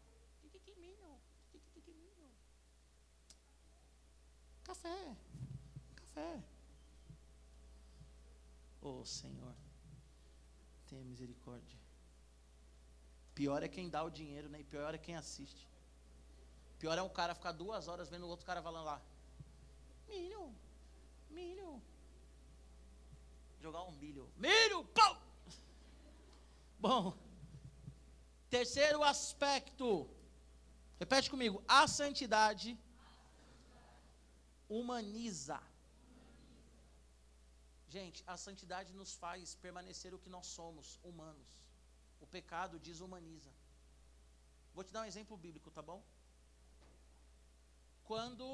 Café. Café. Oh Senhor, tenha misericórdia. Pior é quem dá o dinheiro, né? E pior é quem assiste. Pior é um cara ficar duas horas vendo o outro cara falando lá. Milho, milho. Jogar um milho. Milho, pau! Bom, terceiro aspecto. Repete comigo. A santidade humaniza. Gente, a santidade nos faz permanecer o que nós somos, humanos. O pecado desumaniza. Vou te dar um exemplo bíblico, tá bom? Quando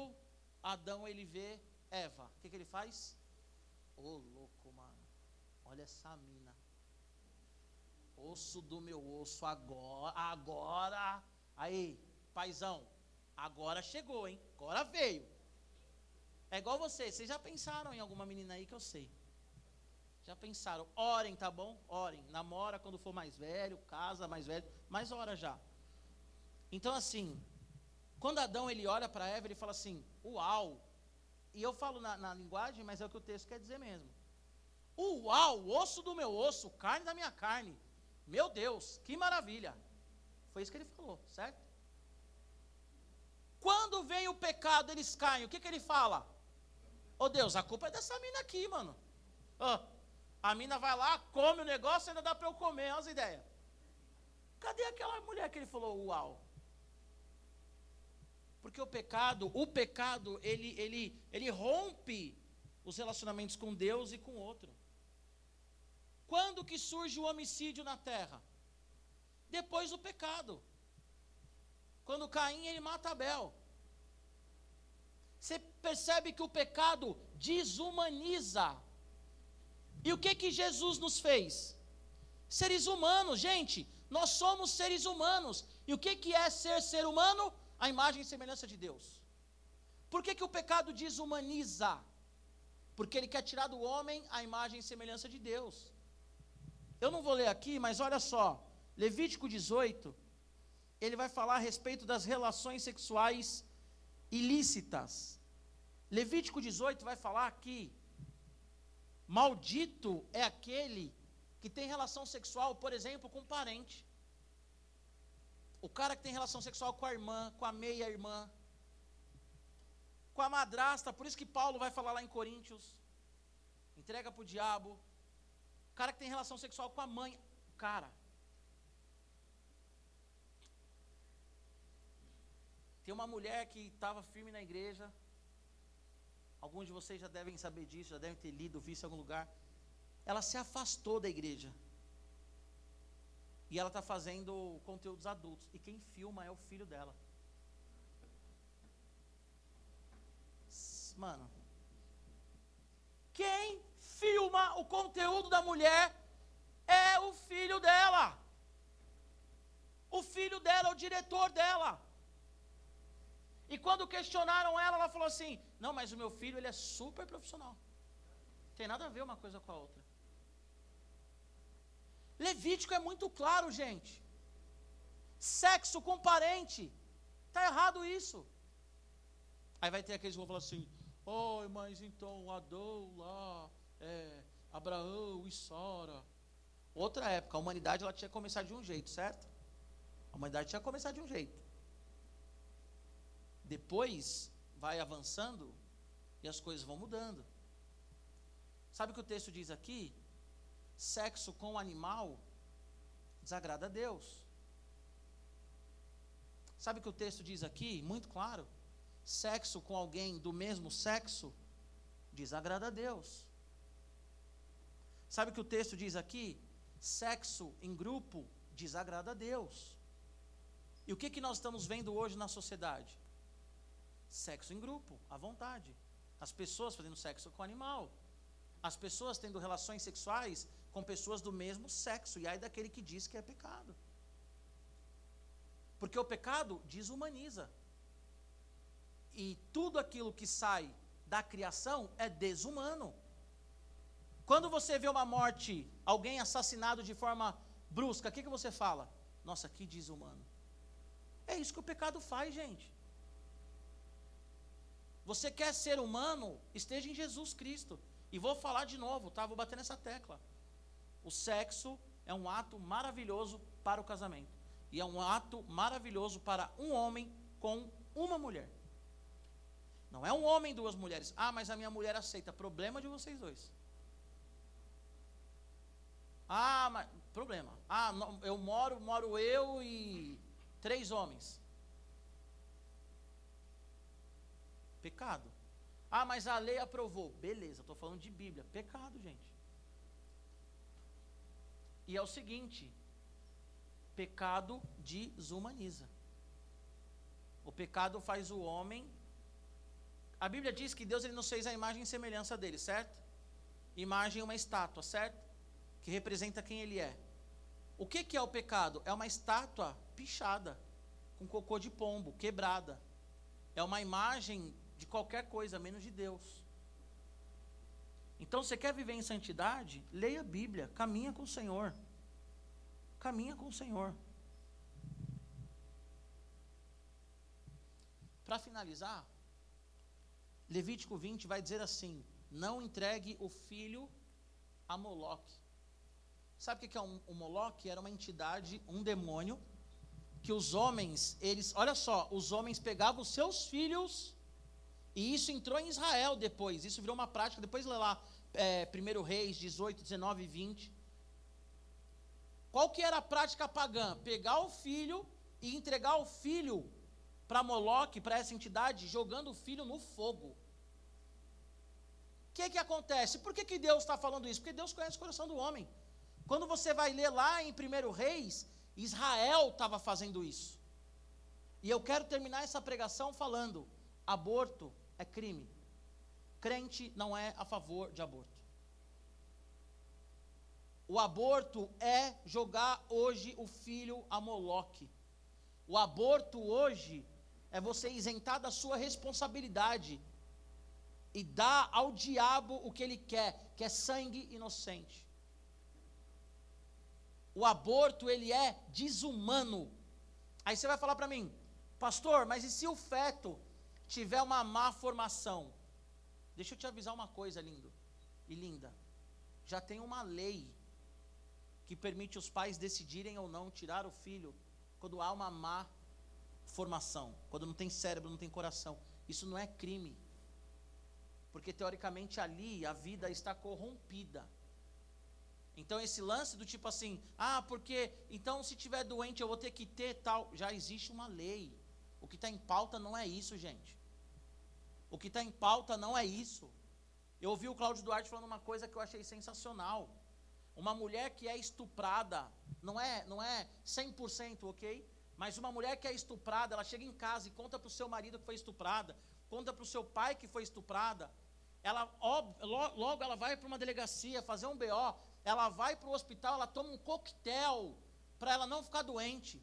Adão ele vê Eva, o que, que ele faz? Ô oh, louco, mano. Olha essa mina osso do meu osso agora, agora, aí, paizão, agora chegou, hein? Agora veio. É igual você, vocês já pensaram em alguma menina aí que eu sei? Já pensaram? Orem, tá bom? Orem. Namora quando for mais velho, casa mais velho, mas ora já. Então assim, quando Adão ele olha para Eva, ele fala assim: "Uau!" E eu falo na, na linguagem, mas é o que o texto quer dizer mesmo. Uau, osso do meu osso, carne da minha carne. Meu Deus, que maravilha. Foi isso que ele falou, certo? Quando vem o pecado, eles caem. O que, que ele fala? Ô oh, Deus, a culpa é dessa mina aqui, mano. Oh, a mina vai lá, come o negócio, ainda dá para eu comer. Olha as ideias. Cadê aquela mulher que ele falou, uau? Porque o pecado, o pecado, ele, ele, ele rompe os relacionamentos com Deus e com o outro. Quando que surge o homicídio na terra? Depois do pecado. Quando Caim ele mata Abel. Você percebe que o pecado desumaniza. E o que que Jesus nos fez? Seres humanos, gente, nós somos seres humanos. E o que que é ser ser humano? A imagem e semelhança de Deus. Por que que o pecado desumaniza? Porque ele quer tirar do homem a imagem e semelhança de Deus. Eu não vou ler aqui, mas olha só. Levítico 18, ele vai falar a respeito das relações sexuais ilícitas. Levítico 18 vai falar que maldito é aquele que tem relação sexual, por exemplo, com um parente. O cara que tem relação sexual com a irmã, com a meia-irmã, com a madrasta, por isso que Paulo vai falar lá em Coríntios, entrega para o diabo. O cara que tem relação sexual com a mãe, cara. Tem uma mulher que estava firme na igreja. Alguns de vocês já devem saber disso, já devem ter lido, visto em algum lugar. Ela se afastou da igreja. E ela está fazendo conteúdos adultos. E quem filma é o filho dela. Mano. Quem filma o conteúdo da mulher é o filho dela. O filho dela, o diretor dela. E quando questionaram ela, ela falou assim: Não, mas o meu filho ele é super profissional. Tem nada a ver uma coisa com a outra. Levítico é muito claro, gente. Sexo com parente. Está errado isso. Aí vai ter aqueles que vão falar assim: oh, mas então Adão lá, é, Abraão e Sara. Outra época, a humanidade ela tinha começado de um jeito, certo? A humanidade tinha começado de um jeito. Depois vai avançando e as coisas vão mudando. Sabe o que o texto diz aqui? Sexo com animal desagrada a Deus. Sabe o que o texto diz aqui? Muito claro. Sexo com alguém do mesmo sexo desagrada a Deus. Sabe o que o texto diz aqui? Sexo em grupo desagrada a Deus. E o que, que nós estamos vendo hoje na sociedade? Sexo em grupo, à vontade. As pessoas fazendo sexo com animal. As pessoas tendo relações sexuais com pessoas do mesmo sexo. E aí daquele que diz que é pecado. Porque o pecado desumaniza. E tudo aquilo que sai da criação é desumano. Quando você vê uma morte, alguém assassinado de forma brusca, o que, que você fala? Nossa, que desumano. É isso que o pecado faz, gente. Você quer ser humano? Esteja em Jesus Cristo. E vou falar de novo, tá? Vou bater nessa tecla. O sexo é um ato maravilhoso para o casamento. E é um ato maravilhoso para um homem com uma mulher. Não é um homem duas mulheres. Ah, mas a minha mulher aceita. Problema de vocês dois. Ah, mas. Problema. Ah, eu moro, moro eu e três homens. Pecado. Ah, mas a lei aprovou. Beleza, estou falando de Bíblia. Pecado, gente. E é o seguinte: pecado desumaniza. O pecado faz o homem. A Bíblia diz que Deus ele nos fez a imagem e semelhança dele, certo? Imagem é uma estátua, certo? Que representa quem ele é. O que, que é o pecado? É uma estátua pichada, com cocô de pombo, quebrada. É uma imagem de qualquer coisa, menos de Deus. Então, você quer viver em santidade? Leia a Bíblia, caminha com o Senhor. Caminha com o Senhor. Para finalizar, Levítico 20 vai dizer assim: Não entregue o filho a Moloque. Sabe o que é um, um Moloque? Era uma entidade, um demônio, que os homens, eles, olha só, os homens pegavam os seus filhos, e isso entrou em Israel depois, isso virou uma prática, depois lê lá, é, 1 Reis 18, 19 e 20. Qual que era a prática pagã? Pegar o filho e entregar o filho para Moloque, para essa entidade, jogando o filho no fogo. O que, que acontece? Por que, que Deus está falando isso? Porque Deus conhece o coração do homem. Quando você vai ler lá em 1 Reis, Israel estava fazendo isso. E eu quero terminar essa pregação falando: aborto é crime. Crente não é a favor de aborto. O aborto é jogar hoje o filho a Moloque. O aborto hoje é você isentar da sua responsabilidade e dar ao diabo o que ele quer, que é sangue inocente. O aborto ele é desumano. Aí você vai falar para mim, pastor, mas e se o feto tiver uma má formação? Deixa eu te avisar uma coisa, lindo e linda. Já tem uma lei que permite os pais decidirem ou não tirar o filho quando há uma má formação, quando não tem cérebro, não tem coração. Isso não é crime. Porque teoricamente ali a vida está corrompida. Então esse lance do tipo assim, ah, porque então se tiver doente eu vou ter que ter tal, já existe uma lei. O que está em pauta não é isso, gente. O que está em pauta não é isso. Eu ouvi o Cláudio Duarte falando uma coisa que eu achei sensacional. Uma mulher que é estuprada, não é, não é 100%, ok? Mas uma mulher que é estuprada, ela chega em casa e conta para o seu marido que foi estuprada, conta para o seu pai que foi estuprada. Ela, logo ela vai para uma delegacia fazer um BO, ela vai para o hospital, ela toma um coquetel para ela não ficar doente.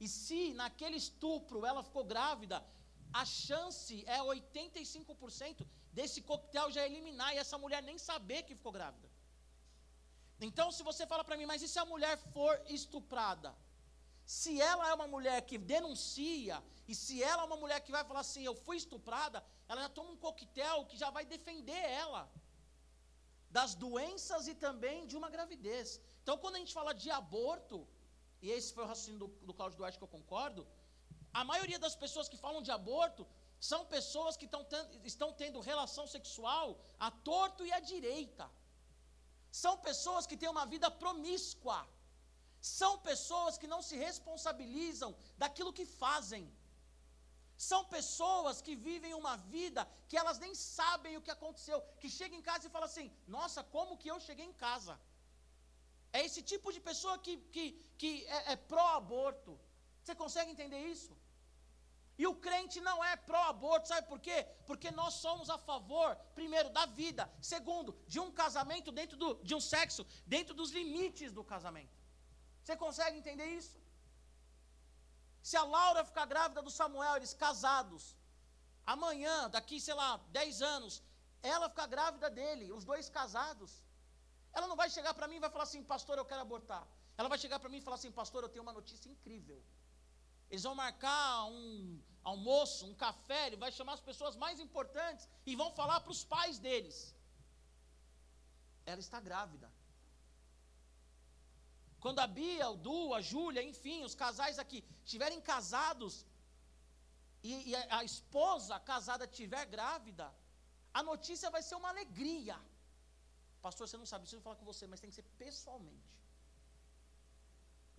E se naquele estupro ela ficou grávida, a chance é 85% desse coquetel já eliminar e essa mulher nem saber que ficou grávida. Então, se você fala para mim, mas e se a mulher for estuprada? Se ela é uma mulher que denuncia, e se ela é uma mulher que vai falar assim, eu fui estuprada, ela já toma um coquetel que já vai defender ela das doenças e também de uma gravidez. Então, quando a gente fala de aborto, e esse foi o raciocínio do, do Cláudio Duarte que eu concordo, a maioria das pessoas que falam de aborto são pessoas que estão tendo relação sexual à torto e à direita. São pessoas que têm uma vida promíscua. São pessoas que não se responsabilizam daquilo que fazem. São pessoas que vivem uma vida que elas nem sabem o que aconteceu. Que chegam em casa e falam assim: Nossa, como que eu cheguei em casa? É esse tipo de pessoa que, que, que é, é pró-aborto. Você consegue entender isso? E o crente não é pró-aborto, sabe por quê? Porque nós somos a favor, primeiro, da vida, segundo, de um casamento dentro do, de um sexo, dentro dos limites do casamento. Você consegue entender isso? Se a Laura ficar grávida do Samuel, eles casados, amanhã, daqui, sei lá, 10 anos, ela ficar grávida dele, os dois casados, ela não vai chegar para mim e vai falar assim, pastor, eu quero abortar. Ela vai chegar para mim e falar assim, pastor, eu tenho uma notícia incrível. Eles vão marcar um almoço, um café, ele vai chamar as pessoas mais importantes e vão falar para os pais deles. Ela está grávida. Quando a Bia, o Du, a Júlia, enfim, os casais aqui estiverem casados e, e a, a esposa casada estiver grávida, a notícia vai ser uma alegria. Pastor, você não sabe, preciso falar com você, mas tem que ser pessoalmente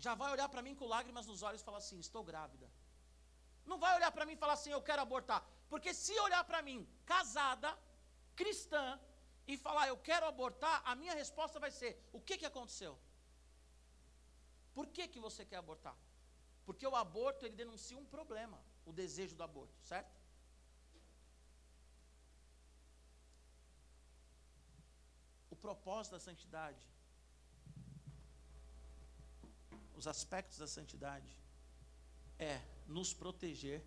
já vai olhar para mim com lágrimas nos olhos e falar assim: estou grávida. Não vai olhar para mim e falar assim: eu quero abortar. Porque se olhar para mim, casada, cristã, e falar eu quero abortar, a minha resposta vai ser: o que, que aconteceu? Por que, que você quer abortar? Porque o aborto ele denuncia um problema, o desejo do aborto, certo? O propósito da santidade os aspectos da santidade é nos proteger,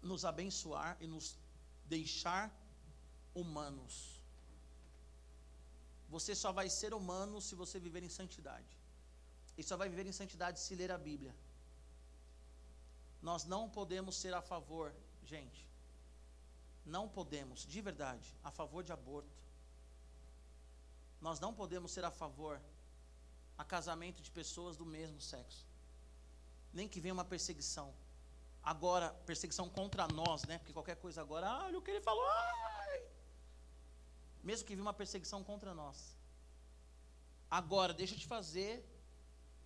nos abençoar e nos deixar humanos. Você só vai ser humano se você viver em santidade. E só vai viver em santidade se ler a Bíblia. Nós não podemos ser a favor, gente. Não podemos, de verdade, a favor de aborto nós não podemos ser a favor a casamento de pessoas do mesmo sexo. Nem que venha uma perseguição. Agora, perseguição contra nós, né? Porque qualquer coisa agora, ah, olha o que ele falou. Ai! Mesmo que venha uma perseguição contra nós. Agora, deixa eu te fazer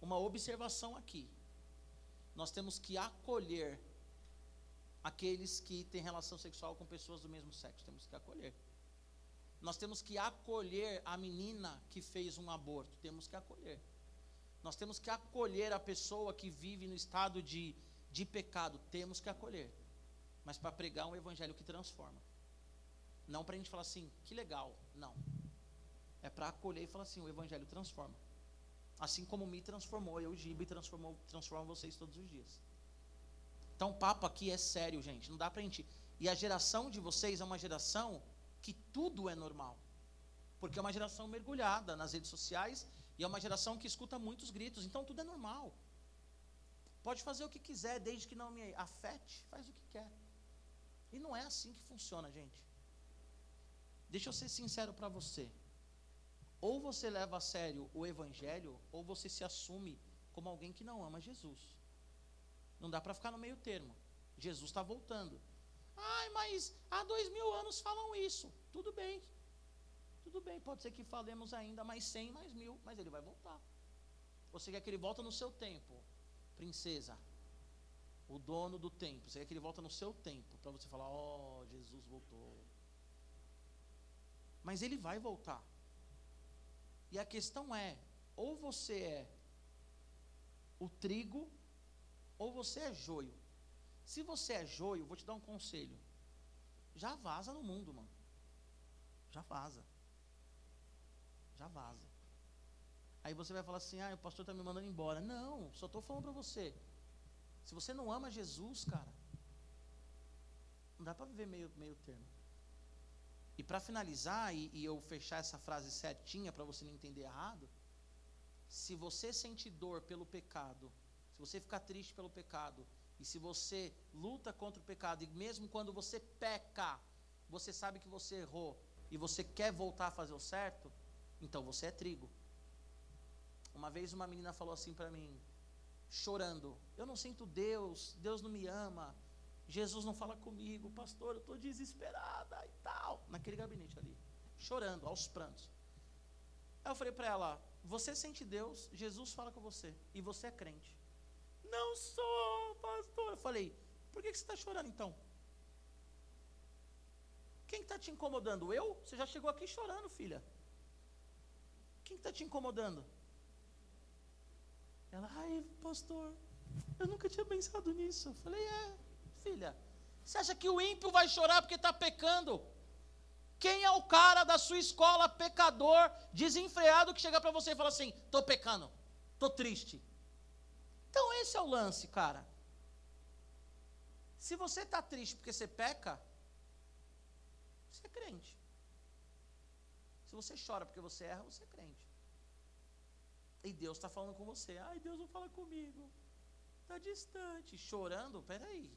uma observação aqui. Nós temos que acolher aqueles que têm relação sexual com pessoas do mesmo sexo. Temos que acolher. Nós temos que acolher a menina que fez um aborto. Temos que acolher. Nós temos que acolher a pessoa que vive no estado de, de pecado. Temos que acolher. Mas para pregar um evangelho que transforma. Não para a gente falar assim, que legal. Não. É para acolher e falar assim: o evangelho transforma. Assim como me transformou, eu, Giba, e transformou, transforma vocês todos os dias. Então o papo aqui é sério, gente. Não dá para a gente. E a geração de vocês é uma geração que tudo é normal. Porque é uma geração mergulhada nas redes sociais e é uma geração que escuta muitos gritos, então tudo é normal. Pode fazer o que quiser, desde que não me afete, faz o que quer. E não é assim que funciona, gente. Deixa eu ser sincero para você. Ou você leva a sério o evangelho, ou você se assume como alguém que não ama Jesus. Não dá para ficar no meio termo. Jesus está voltando. Ai, mas há dois mil anos falam isso. Tudo bem. Tudo bem, pode ser que falemos ainda mais cem, mais mil, mas ele vai voltar. Você quer que ele volte no seu tempo, princesa, o dono do tempo. Você quer que ele volte no seu tempo, para você falar, oh, Jesus voltou. Mas ele vai voltar. E a questão é, ou você é o trigo, ou você é joio. Se você é joio, vou te dar um conselho. Já vaza no mundo, mano. Já vaza. Já vaza. Aí você vai falar assim: ah, o pastor está me mandando embora. Não, só estou falando para você. Se você não ama Jesus, cara, não dá para viver meio, meio termo. E para finalizar, e, e eu fechar essa frase certinha para você não entender errado, se você sente dor pelo pecado, se você ficar triste pelo pecado, e se você luta contra o pecado, e mesmo quando você peca, você sabe que você errou e você quer voltar a fazer o certo, então você é trigo. Uma vez uma menina falou assim para mim, chorando: Eu não sinto Deus, Deus não me ama, Jesus não fala comigo, pastor, eu estou desesperada e tal. Naquele gabinete ali, chorando, aos prantos. Aí eu falei para ela: Você sente Deus, Jesus fala com você, e você é crente. Não sou, pastor. Eu falei, por que, você está chorando então? Quem está te incomodando? Eu? Você já chegou aqui chorando, filha. Quem está te incomodando? Ela, ai, pastor, eu nunca tinha pensado nisso. Eu falei, é, filha. Você acha que o ímpio vai chorar porque está pecando? Quem é o cara da sua escola pecador, desenfreado, que chega para você e fala assim: estou pecando, estou triste. Então esse é o lance, cara. Se você está triste porque você peca, você é crente. Se você chora porque você erra, você é crente. E Deus está falando com você. Ai, Deus não fala comigo. Está distante. Chorando, peraí.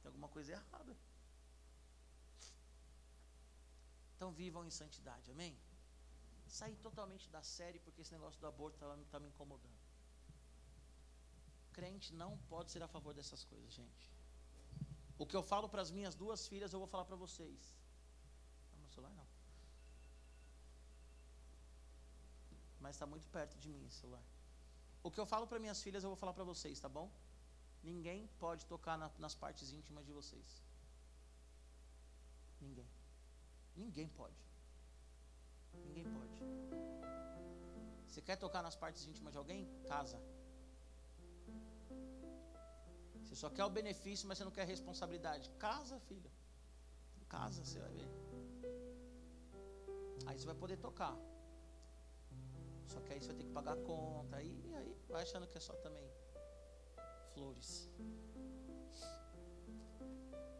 Tem alguma coisa errada. Então vivam em santidade, amém? Sair totalmente da série porque esse negócio do aborto está tá me incomodando. Crente não pode ser a favor dessas coisas, gente. O que eu falo para as minhas duas filhas, eu vou falar para vocês. Não, meu celular não. Mas está muito perto de mim esse celular. O que eu falo para minhas filhas, eu vou falar para vocês, tá bom? Ninguém pode tocar na, nas partes íntimas de vocês. Ninguém. Ninguém pode. Ninguém pode. Você quer tocar nas partes íntimas de alguém? Casa. Você só quer o benefício, mas você não quer a responsabilidade. Casa, filha. Casa, você vai ver. Aí você vai poder tocar. Só que aí você vai ter que pagar a conta. Aí, aí vai achando que é só também flores.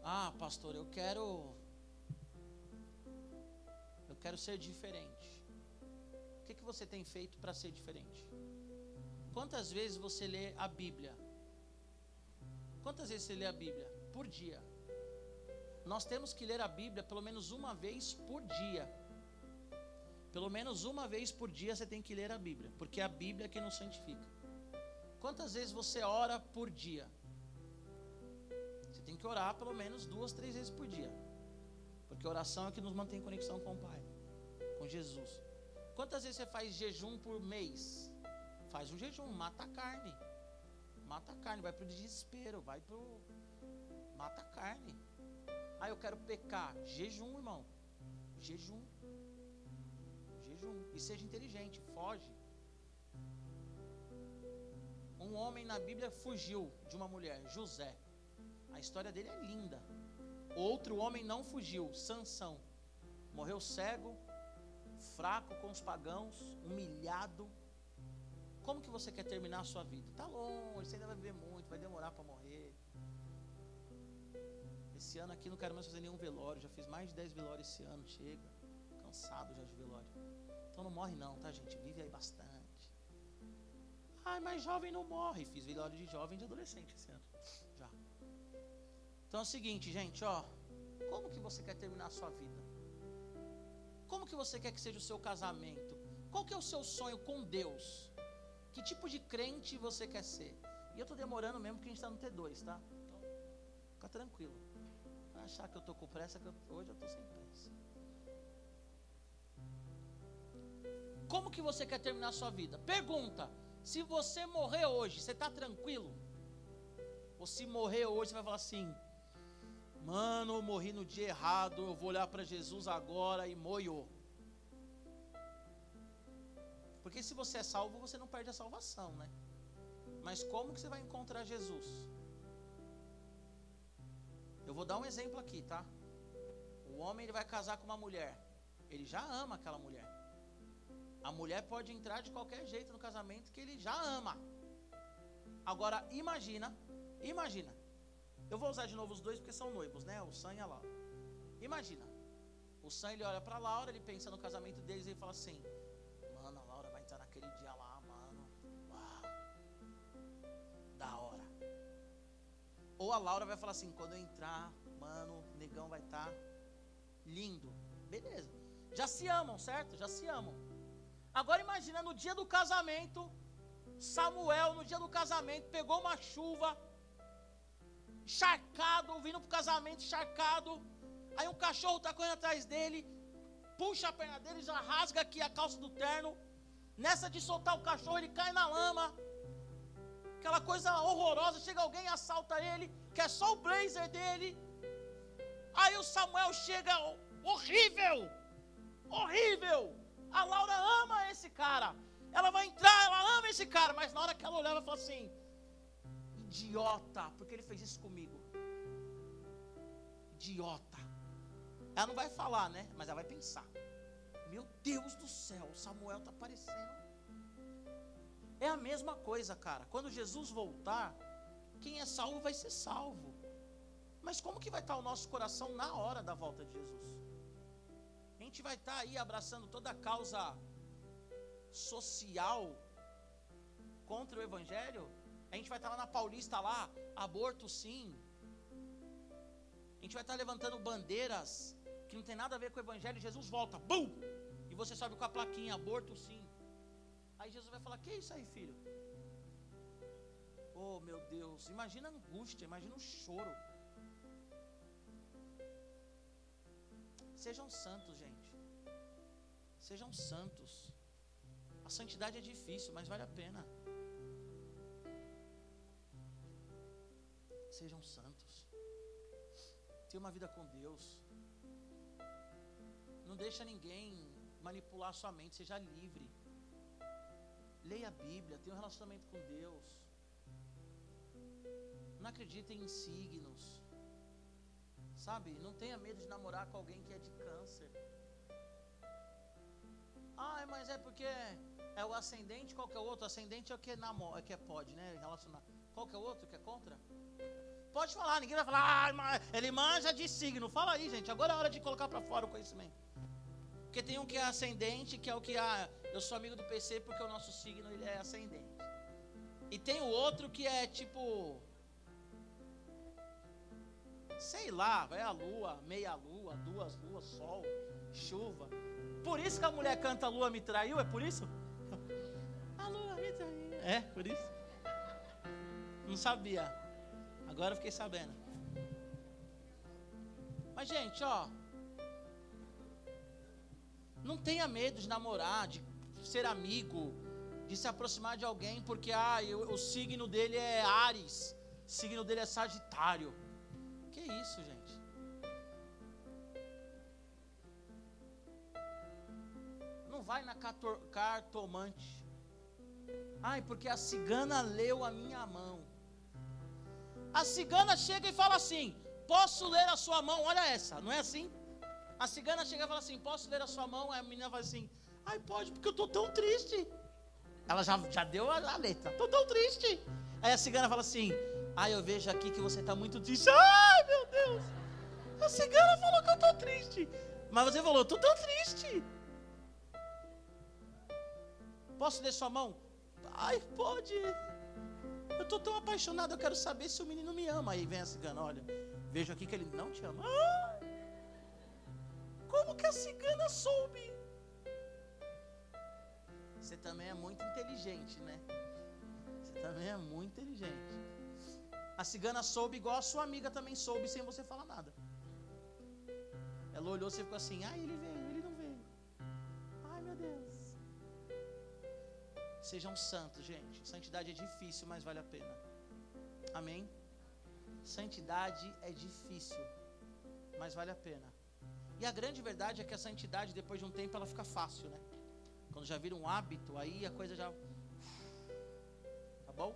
Ah, pastor, eu quero. Eu quero ser diferente. O que, que você tem feito para ser diferente? Quantas vezes você lê a Bíblia? Quantas vezes você lê a Bíblia? Por dia. Nós temos que ler a Bíblia pelo menos uma vez por dia. Pelo menos uma vez por dia você tem que ler a Bíblia, porque é a Bíblia que nos santifica. Quantas vezes você ora por dia? Você tem que orar pelo menos duas, três vezes por dia. Porque oração é que nos mantém em conexão com o Pai, com Jesus. Quantas vezes você faz jejum por mês? Faz um jejum, mata a carne. Mata a carne, vai para o desespero, vai para. Mata a carne. Ah, eu quero pecar. Jejum, irmão. Jejum. Jejum. E seja inteligente, foge. Um homem na Bíblia fugiu de uma mulher, José. A história dele é linda. Outro homem não fugiu, Sansão. Morreu cego, fraco com os pagãos, humilhado. Como que você quer terminar a sua vida? Está longe, você ainda vai viver muito, vai demorar para morrer. Esse ano aqui não quero mais fazer nenhum velório, já fiz mais de 10 velórios esse ano, chega. Cansado já de velório. Então não morre não, tá gente? Vive aí bastante. Ai, mas jovem não morre. Fiz velório de jovem de adolescente esse ano. Já. Então é o seguinte, gente, ó. Como que você quer terminar a sua vida? Como que você quer que seja o seu casamento? Qual que é o seu sonho com Deus? Que tipo de crente você quer ser? E eu estou demorando mesmo porque a gente está no T2, tá? Então, fica tranquilo. Vai achar que eu estou com pressa, que eu, hoje eu estou sem pressa. Como que você quer terminar a sua vida? Pergunta: se você morrer hoje, você está tranquilo? Ou se morrer hoje, você vai falar assim: Mano, eu morri no dia errado, eu vou olhar para Jesus agora e moiou. Porque se você é salvo, você não perde a salvação, né? Mas como que você vai encontrar Jesus? Eu vou dar um exemplo aqui, tá? O homem ele vai casar com uma mulher. Ele já ama aquela mulher. A mulher pode entrar de qualquer jeito no casamento que ele já ama. Agora imagina, imagina. Eu vou usar de novo os dois porque são noivos, né? O Sam e a Laura. Imagina. O Sam ele olha para Laura, ele pensa no casamento deles e ele fala assim: naquele dia lá, mano. Uau. Da hora. Ou a Laura vai falar assim: quando eu entrar, mano, o negão vai estar tá lindo. Beleza. Já se amam, certo? Já se amam. Agora imagina no dia do casamento, Samuel, no dia do casamento, pegou uma chuva, encharcado, vindo para o casamento, encharcado. Aí um cachorro está correndo atrás dele, puxa a perna dele, já rasga aqui a calça do terno. Nessa de soltar o cachorro, ele cai na lama. Aquela coisa horrorosa. Chega alguém assalta ele, que é só o blazer dele. Aí o Samuel chega, horrível, horrível. A Laura ama esse cara. Ela vai entrar, ela ama esse cara. Mas na hora que ela olhava, ela falou assim: idiota, porque ele fez isso comigo. Idiota. Ela não vai falar, né? Mas ela vai pensar. Meu Deus do céu, Samuel está aparecendo. É a mesma coisa, cara. Quando Jesus voltar, quem é salvo vai ser salvo. Mas como que vai estar o nosso coração na hora da volta de Jesus? A gente vai estar aí abraçando toda a causa social contra o Evangelho? A gente vai estar lá na Paulista lá, aborto sim. A gente vai estar levantando bandeiras que não tem nada a ver com o Evangelho. Jesus volta, bum! E você sobe com a plaquinha, aborto sim. Aí Jesus vai falar: Que é isso aí, filho? Oh, meu Deus, imagina a angústia, imagina o choro. Sejam santos, gente. Sejam santos. A santidade é difícil, mas vale a pena. Sejam santos. Tenha uma vida com Deus. Não deixa ninguém manipular sua mente, seja livre. Leia a Bíblia, tenha um relacionamento com Deus. Não acredite em signos. Sabe? Não tenha medo de namorar com alguém que é de câncer. Ah, mas é porque é o ascendente, qual que é o outro? Ascendente é o que namora, é que é pode, né? Relacionar. Qual que é o outro que é contra? Pode falar, ninguém vai falar, ah, ele manja de signo. Fala aí, gente. Agora é hora de colocar para fora o conhecimento. Porque tem um que é ascendente, que é o que ah, eu sou amigo do PC porque o nosso signo ele é ascendente. E tem o outro que é tipo sei lá, vai a lua, meia lua, duas luas, sol, chuva. Por isso que a mulher canta a lua me traiu, é por isso? A lua me traiu. É, por isso? Não sabia. Agora fiquei sabendo. Mas, gente, ó. Não tenha medo de namorar, de ser amigo, de se aproximar de alguém, porque ah, eu, o signo dele é Ares, o signo dele é Sagitário. Que isso, gente? Não vai na cartomante. Ai, porque a cigana leu a minha mão. A cigana chega e fala assim: Posso ler a sua mão? Olha essa, não é assim? A cigana chega e fala assim: Posso ler a sua mão? Aí a menina fala assim: Ai, pode, porque eu estou tão triste. Ela já, já deu a, a letra: Estou tão triste. Aí a cigana fala assim: Ai, eu vejo aqui que você está muito triste. Ai, meu Deus. A cigana falou que eu estou triste. Mas você falou: Estou tão triste. Posso ler sua mão? Ai, pode. Eu estou tão apaixonado, eu quero saber se o menino me ama. Aí vem a cigana: Olha, vejo aqui que ele não te ama. Ai. Como que a cigana soube? Você também é muito inteligente, né? Você também é muito inteligente. A cigana soube igual a sua amiga também soube sem você falar nada. Ela olhou e ficou assim: ai, ele veio, ele não veio. Ai, meu Deus. Sejam santos, gente. Santidade é difícil, mas vale a pena. Amém? Santidade é difícil, mas vale a pena. E a grande verdade é que a santidade, depois de um tempo, ela fica fácil, né? Quando já vira um hábito, aí a coisa já. Tá bom?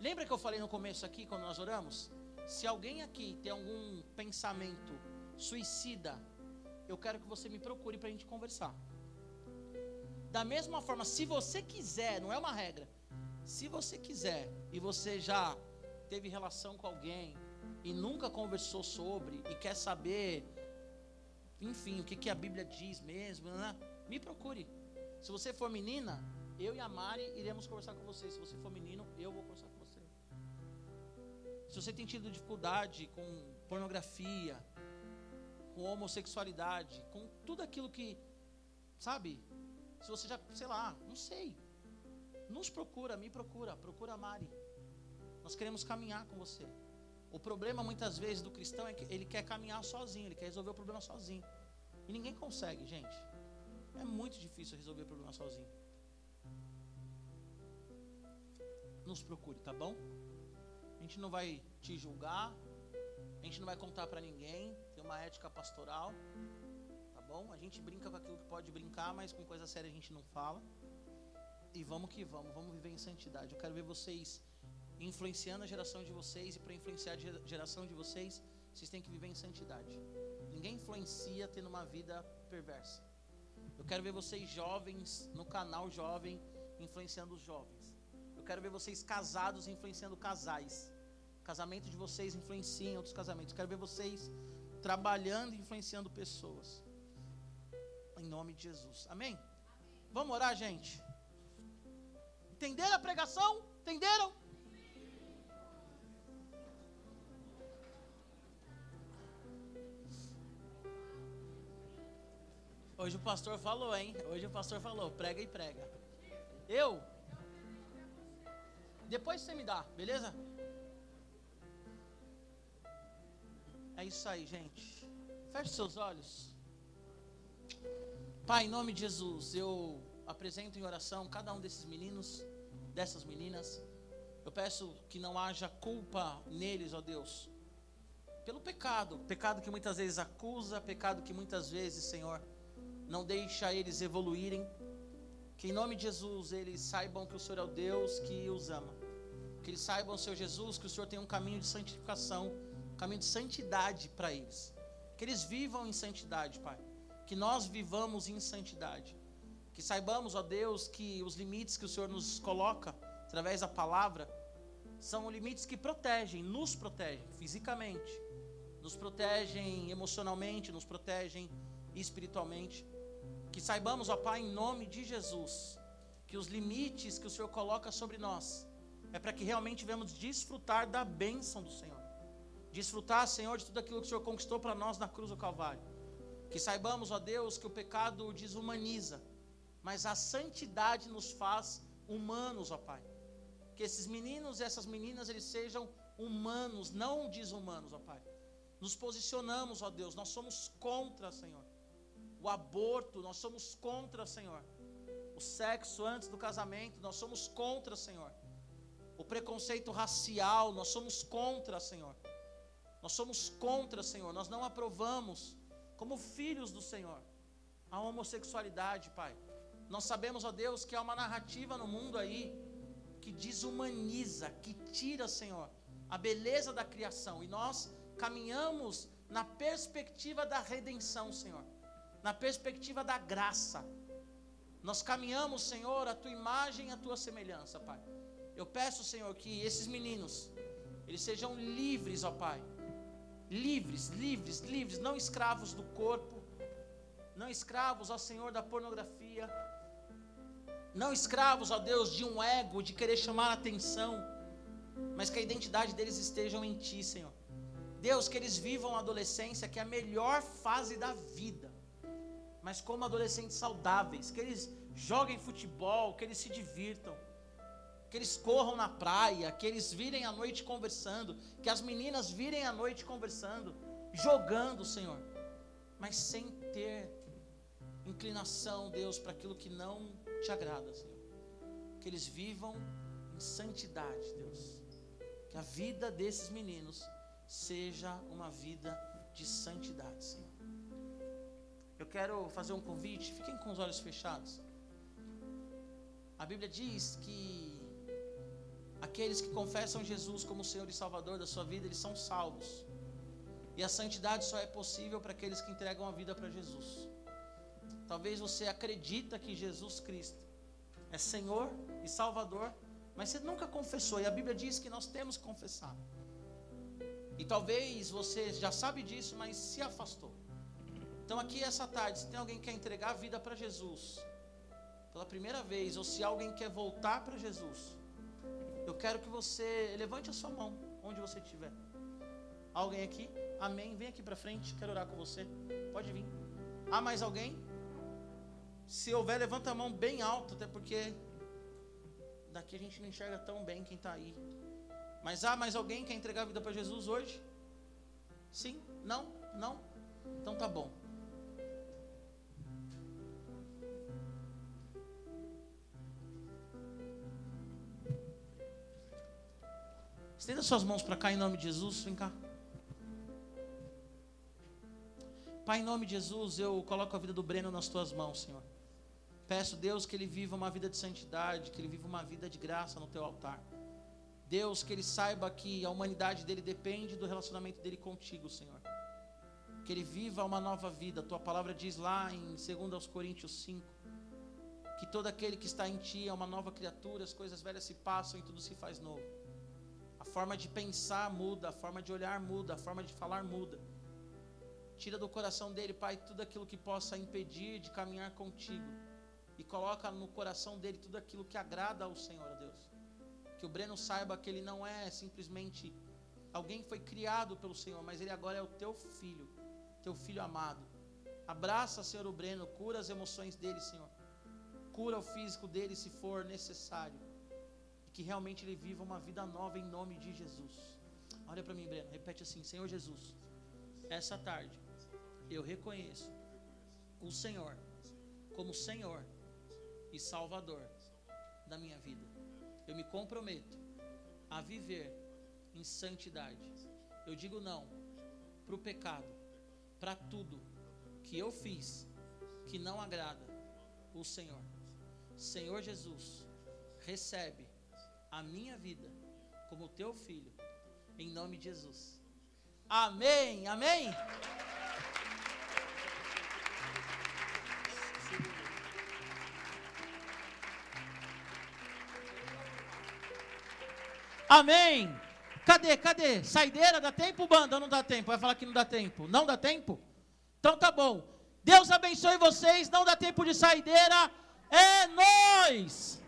Lembra que eu falei no começo aqui, quando nós oramos? Se alguém aqui tem algum pensamento suicida, eu quero que você me procure para a gente conversar. Da mesma forma, se você quiser, não é uma regra, se você quiser e você já teve relação com alguém e nunca conversou sobre e quer saber enfim, o que, que a Bíblia diz mesmo, né? me procure. Se você for menina, eu e a Mari iremos conversar com você. Se você for menino, eu vou conversar com você. Se você tem tido dificuldade com pornografia, com homossexualidade, com tudo aquilo que, sabe? Se você já, sei lá, não sei. Nos procura, me procura, procura a Mari. Nós queremos caminhar com você. O problema muitas vezes do cristão é que ele quer caminhar sozinho, ele quer resolver o problema sozinho. E ninguém consegue, gente. É muito difícil resolver o problema sozinho. Nos procure, tá bom? A gente não vai te julgar, a gente não vai contar para ninguém, tem uma ética pastoral, tá bom? A gente brinca com aquilo que pode brincar, mas com coisa séria a gente não fala. E vamos que vamos, vamos viver em santidade. Eu quero ver vocês influenciando a geração de vocês, e para influenciar a geração de vocês, vocês têm que viver em santidade. Ninguém influencia tendo uma vida perversa. Eu quero ver vocês jovens no canal jovem influenciando os jovens. Eu quero ver vocês casados influenciando casais. O casamento de vocês influencia em outros casamentos. Eu quero ver vocês trabalhando e influenciando pessoas. Em nome de Jesus. Amém? Amém? Vamos orar, gente? Entenderam a pregação? Entenderam? Hoje o pastor falou, hein? Hoje o pastor falou, prega e prega. Eu? Depois você me dá, beleza? É isso aí, gente. Feche seus olhos. Pai, em nome de Jesus, eu apresento em oração cada um desses meninos, dessas meninas. Eu peço que não haja culpa neles, ó Deus, pelo pecado, pecado que muitas vezes acusa, pecado que muitas vezes, Senhor, não deixa eles evoluírem. Que em nome de Jesus eles saibam que o Senhor é o Deus que os ama. Que eles saibam, Senhor Jesus, que o Senhor tem um caminho de santificação, um caminho de santidade para eles. Que eles vivam em santidade, Pai. Que nós vivamos em santidade. Que saibamos, ó Deus, que os limites que o Senhor nos coloca através da palavra são limites que protegem, nos protegem fisicamente, nos protegem emocionalmente, nos protegem espiritualmente. Que saibamos, ó Pai, em nome de Jesus, que os limites que o Senhor coloca sobre nós é para que realmente venhamos desfrutar da bênção do Senhor. Desfrutar, Senhor, de tudo aquilo que o Senhor conquistou para nós na cruz do Calvário. Que saibamos, ó Deus, que o pecado desumaniza, mas a santidade nos faz humanos, ó Pai. Que esses meninos e essas meninas eles sejam humanos, não desumanos, ó Pai. Nos posicionamos, ó Deus, nós somos contra, Senhor. O aborto, nós somos contra, Senhor. O sexo antes do casamento, nós somos contra, Senhor. O preconceito racial, nós somos contra, Senhor. Nós somos contra, Senhor. Nós não aprovamos, como filhos do Senhor, a homossexualidade, Pai. Nós sabemos, ó Deus, que há uma narrativa no mundo aí que desumaniza, que tira, Senhor, a beleza da criação. E nós caminhamos na perspectiva da redenção, Senhor, na perspectiva da graça. Nós caminhamos, Senhor, a tua imagem e a tua semelhança, Pai. Eu peço, Senhor, que esses meninos, eles sejam livres, ó Pai. Livres, livres, livres, não escravos do corpo, não escravos, ó Senhor, da pornografia, não escravos, ó Deus, de um ego, de querer chamar a atenção, mas que a identidade deles estejam em Ti, Senhor. Deus, que eles vivam a adolescência, que é a melhor fase da vida, mas como adolescentes saudáveis, que eles joguem futebol, que eles se divirtam, que eles corram na praia, que eles virem à noite conversando, que as meninas virem à noite conversando, jogando, Senhor, mas sem ter inclinação, Deus, para aquilo que não te agrada, Senhor. Que eles vivam em santidade, Deus. Que a vida desses meninos seja uma vida de santidade, Senhor. Eu quero fazer um convite, fiquem com os olhos fechados. A Bíblia diz que aqueles que confessam Jesus como Senhor e Salvador da sua vida, eles são salvos. E a santidade só é possível para aqueles que entregam a vida para Jesus. Talvez você acredita que Jesus Cristo é Senhor e Salvador, mas você nunca confessou. E a Bíblia diz que nós temos que confessar. E talvez você já sabe disso, mas se afastou. Então aqui essa tarde, se tem alguém que quer entregar a vida para Jesus, pela primeira vez, ou se alguém quer voltar para Jesus, eu quero que você levante a sua mão, onde você estiver. Alguém aqui? Amém. Vem aqui para frente, quero orar com você. Pode vir. Há mais alguém? Se houver, levanta a mão bem alto, até porque daqui a gente não enxerga tão bem quem está aí. Mas há mais alguém que quer entregar a vida para Jesus hoje? Sim? Não? Não? Então tá bom. Estenda suas mãos para cá em nome de Jesus. Vem cá. Pai, em nome de Jesus, eu coloco a vida do Breno nas tuas mãos, Senhor. Peço, Deus, que ele viva uma vida de santidade, que ele viva uma vida de graça no teu altar. Deus, que ele saiba que a humanidade dele depende do relacionamento dele contigo, Senhor. Que ele viva uma nova vida. Tua palavra diz lá em 2 Coríntios 5 que todo aquele que está em ti é uma nova criatura, as coisas velhas se passam e tudo se faz novo. Forma de pensar muda, a forma de olhar muda, a forma de falar muda. Tira do coração dele, Pai, tudo aquilo que possa impedir de caminhar contigo. E coloca no coração dele tudo aquilo que agrada ao Senhor, Deus. Que o Breno saiba que ele não é simplesmente alguém que foi criado pelo Senhor, mas ele agora é o teu filho, teu filho amado. Abraça, Senhor, o Breno, cura as emoções dele, Senhor. Cura o físico dele se for necessário. Que realmente ele viva uma vida nova em nome de Jesus. Olha para mim, Breno, repete assim: Senhor Jesus, essa tarde eu reconheço o Senhor como Senhor e Salvador da minha vida eu me comprometo a viver em santidade. Eu digo não para o pecado, para tudo que eu fiz que não agrada o Senhor. Senhor Jesus, recebe a minha vida como teu filho, em nome de Jesus. Amém, amém. Amém. Cadê? Cadê? Saideira, dá tempo, banda? Não dá tempo? Vai falar que não dá tempo. Não dá tempo? Então tá bom. Deus abençoe vocês. Não dá tempo de saideira. É nós.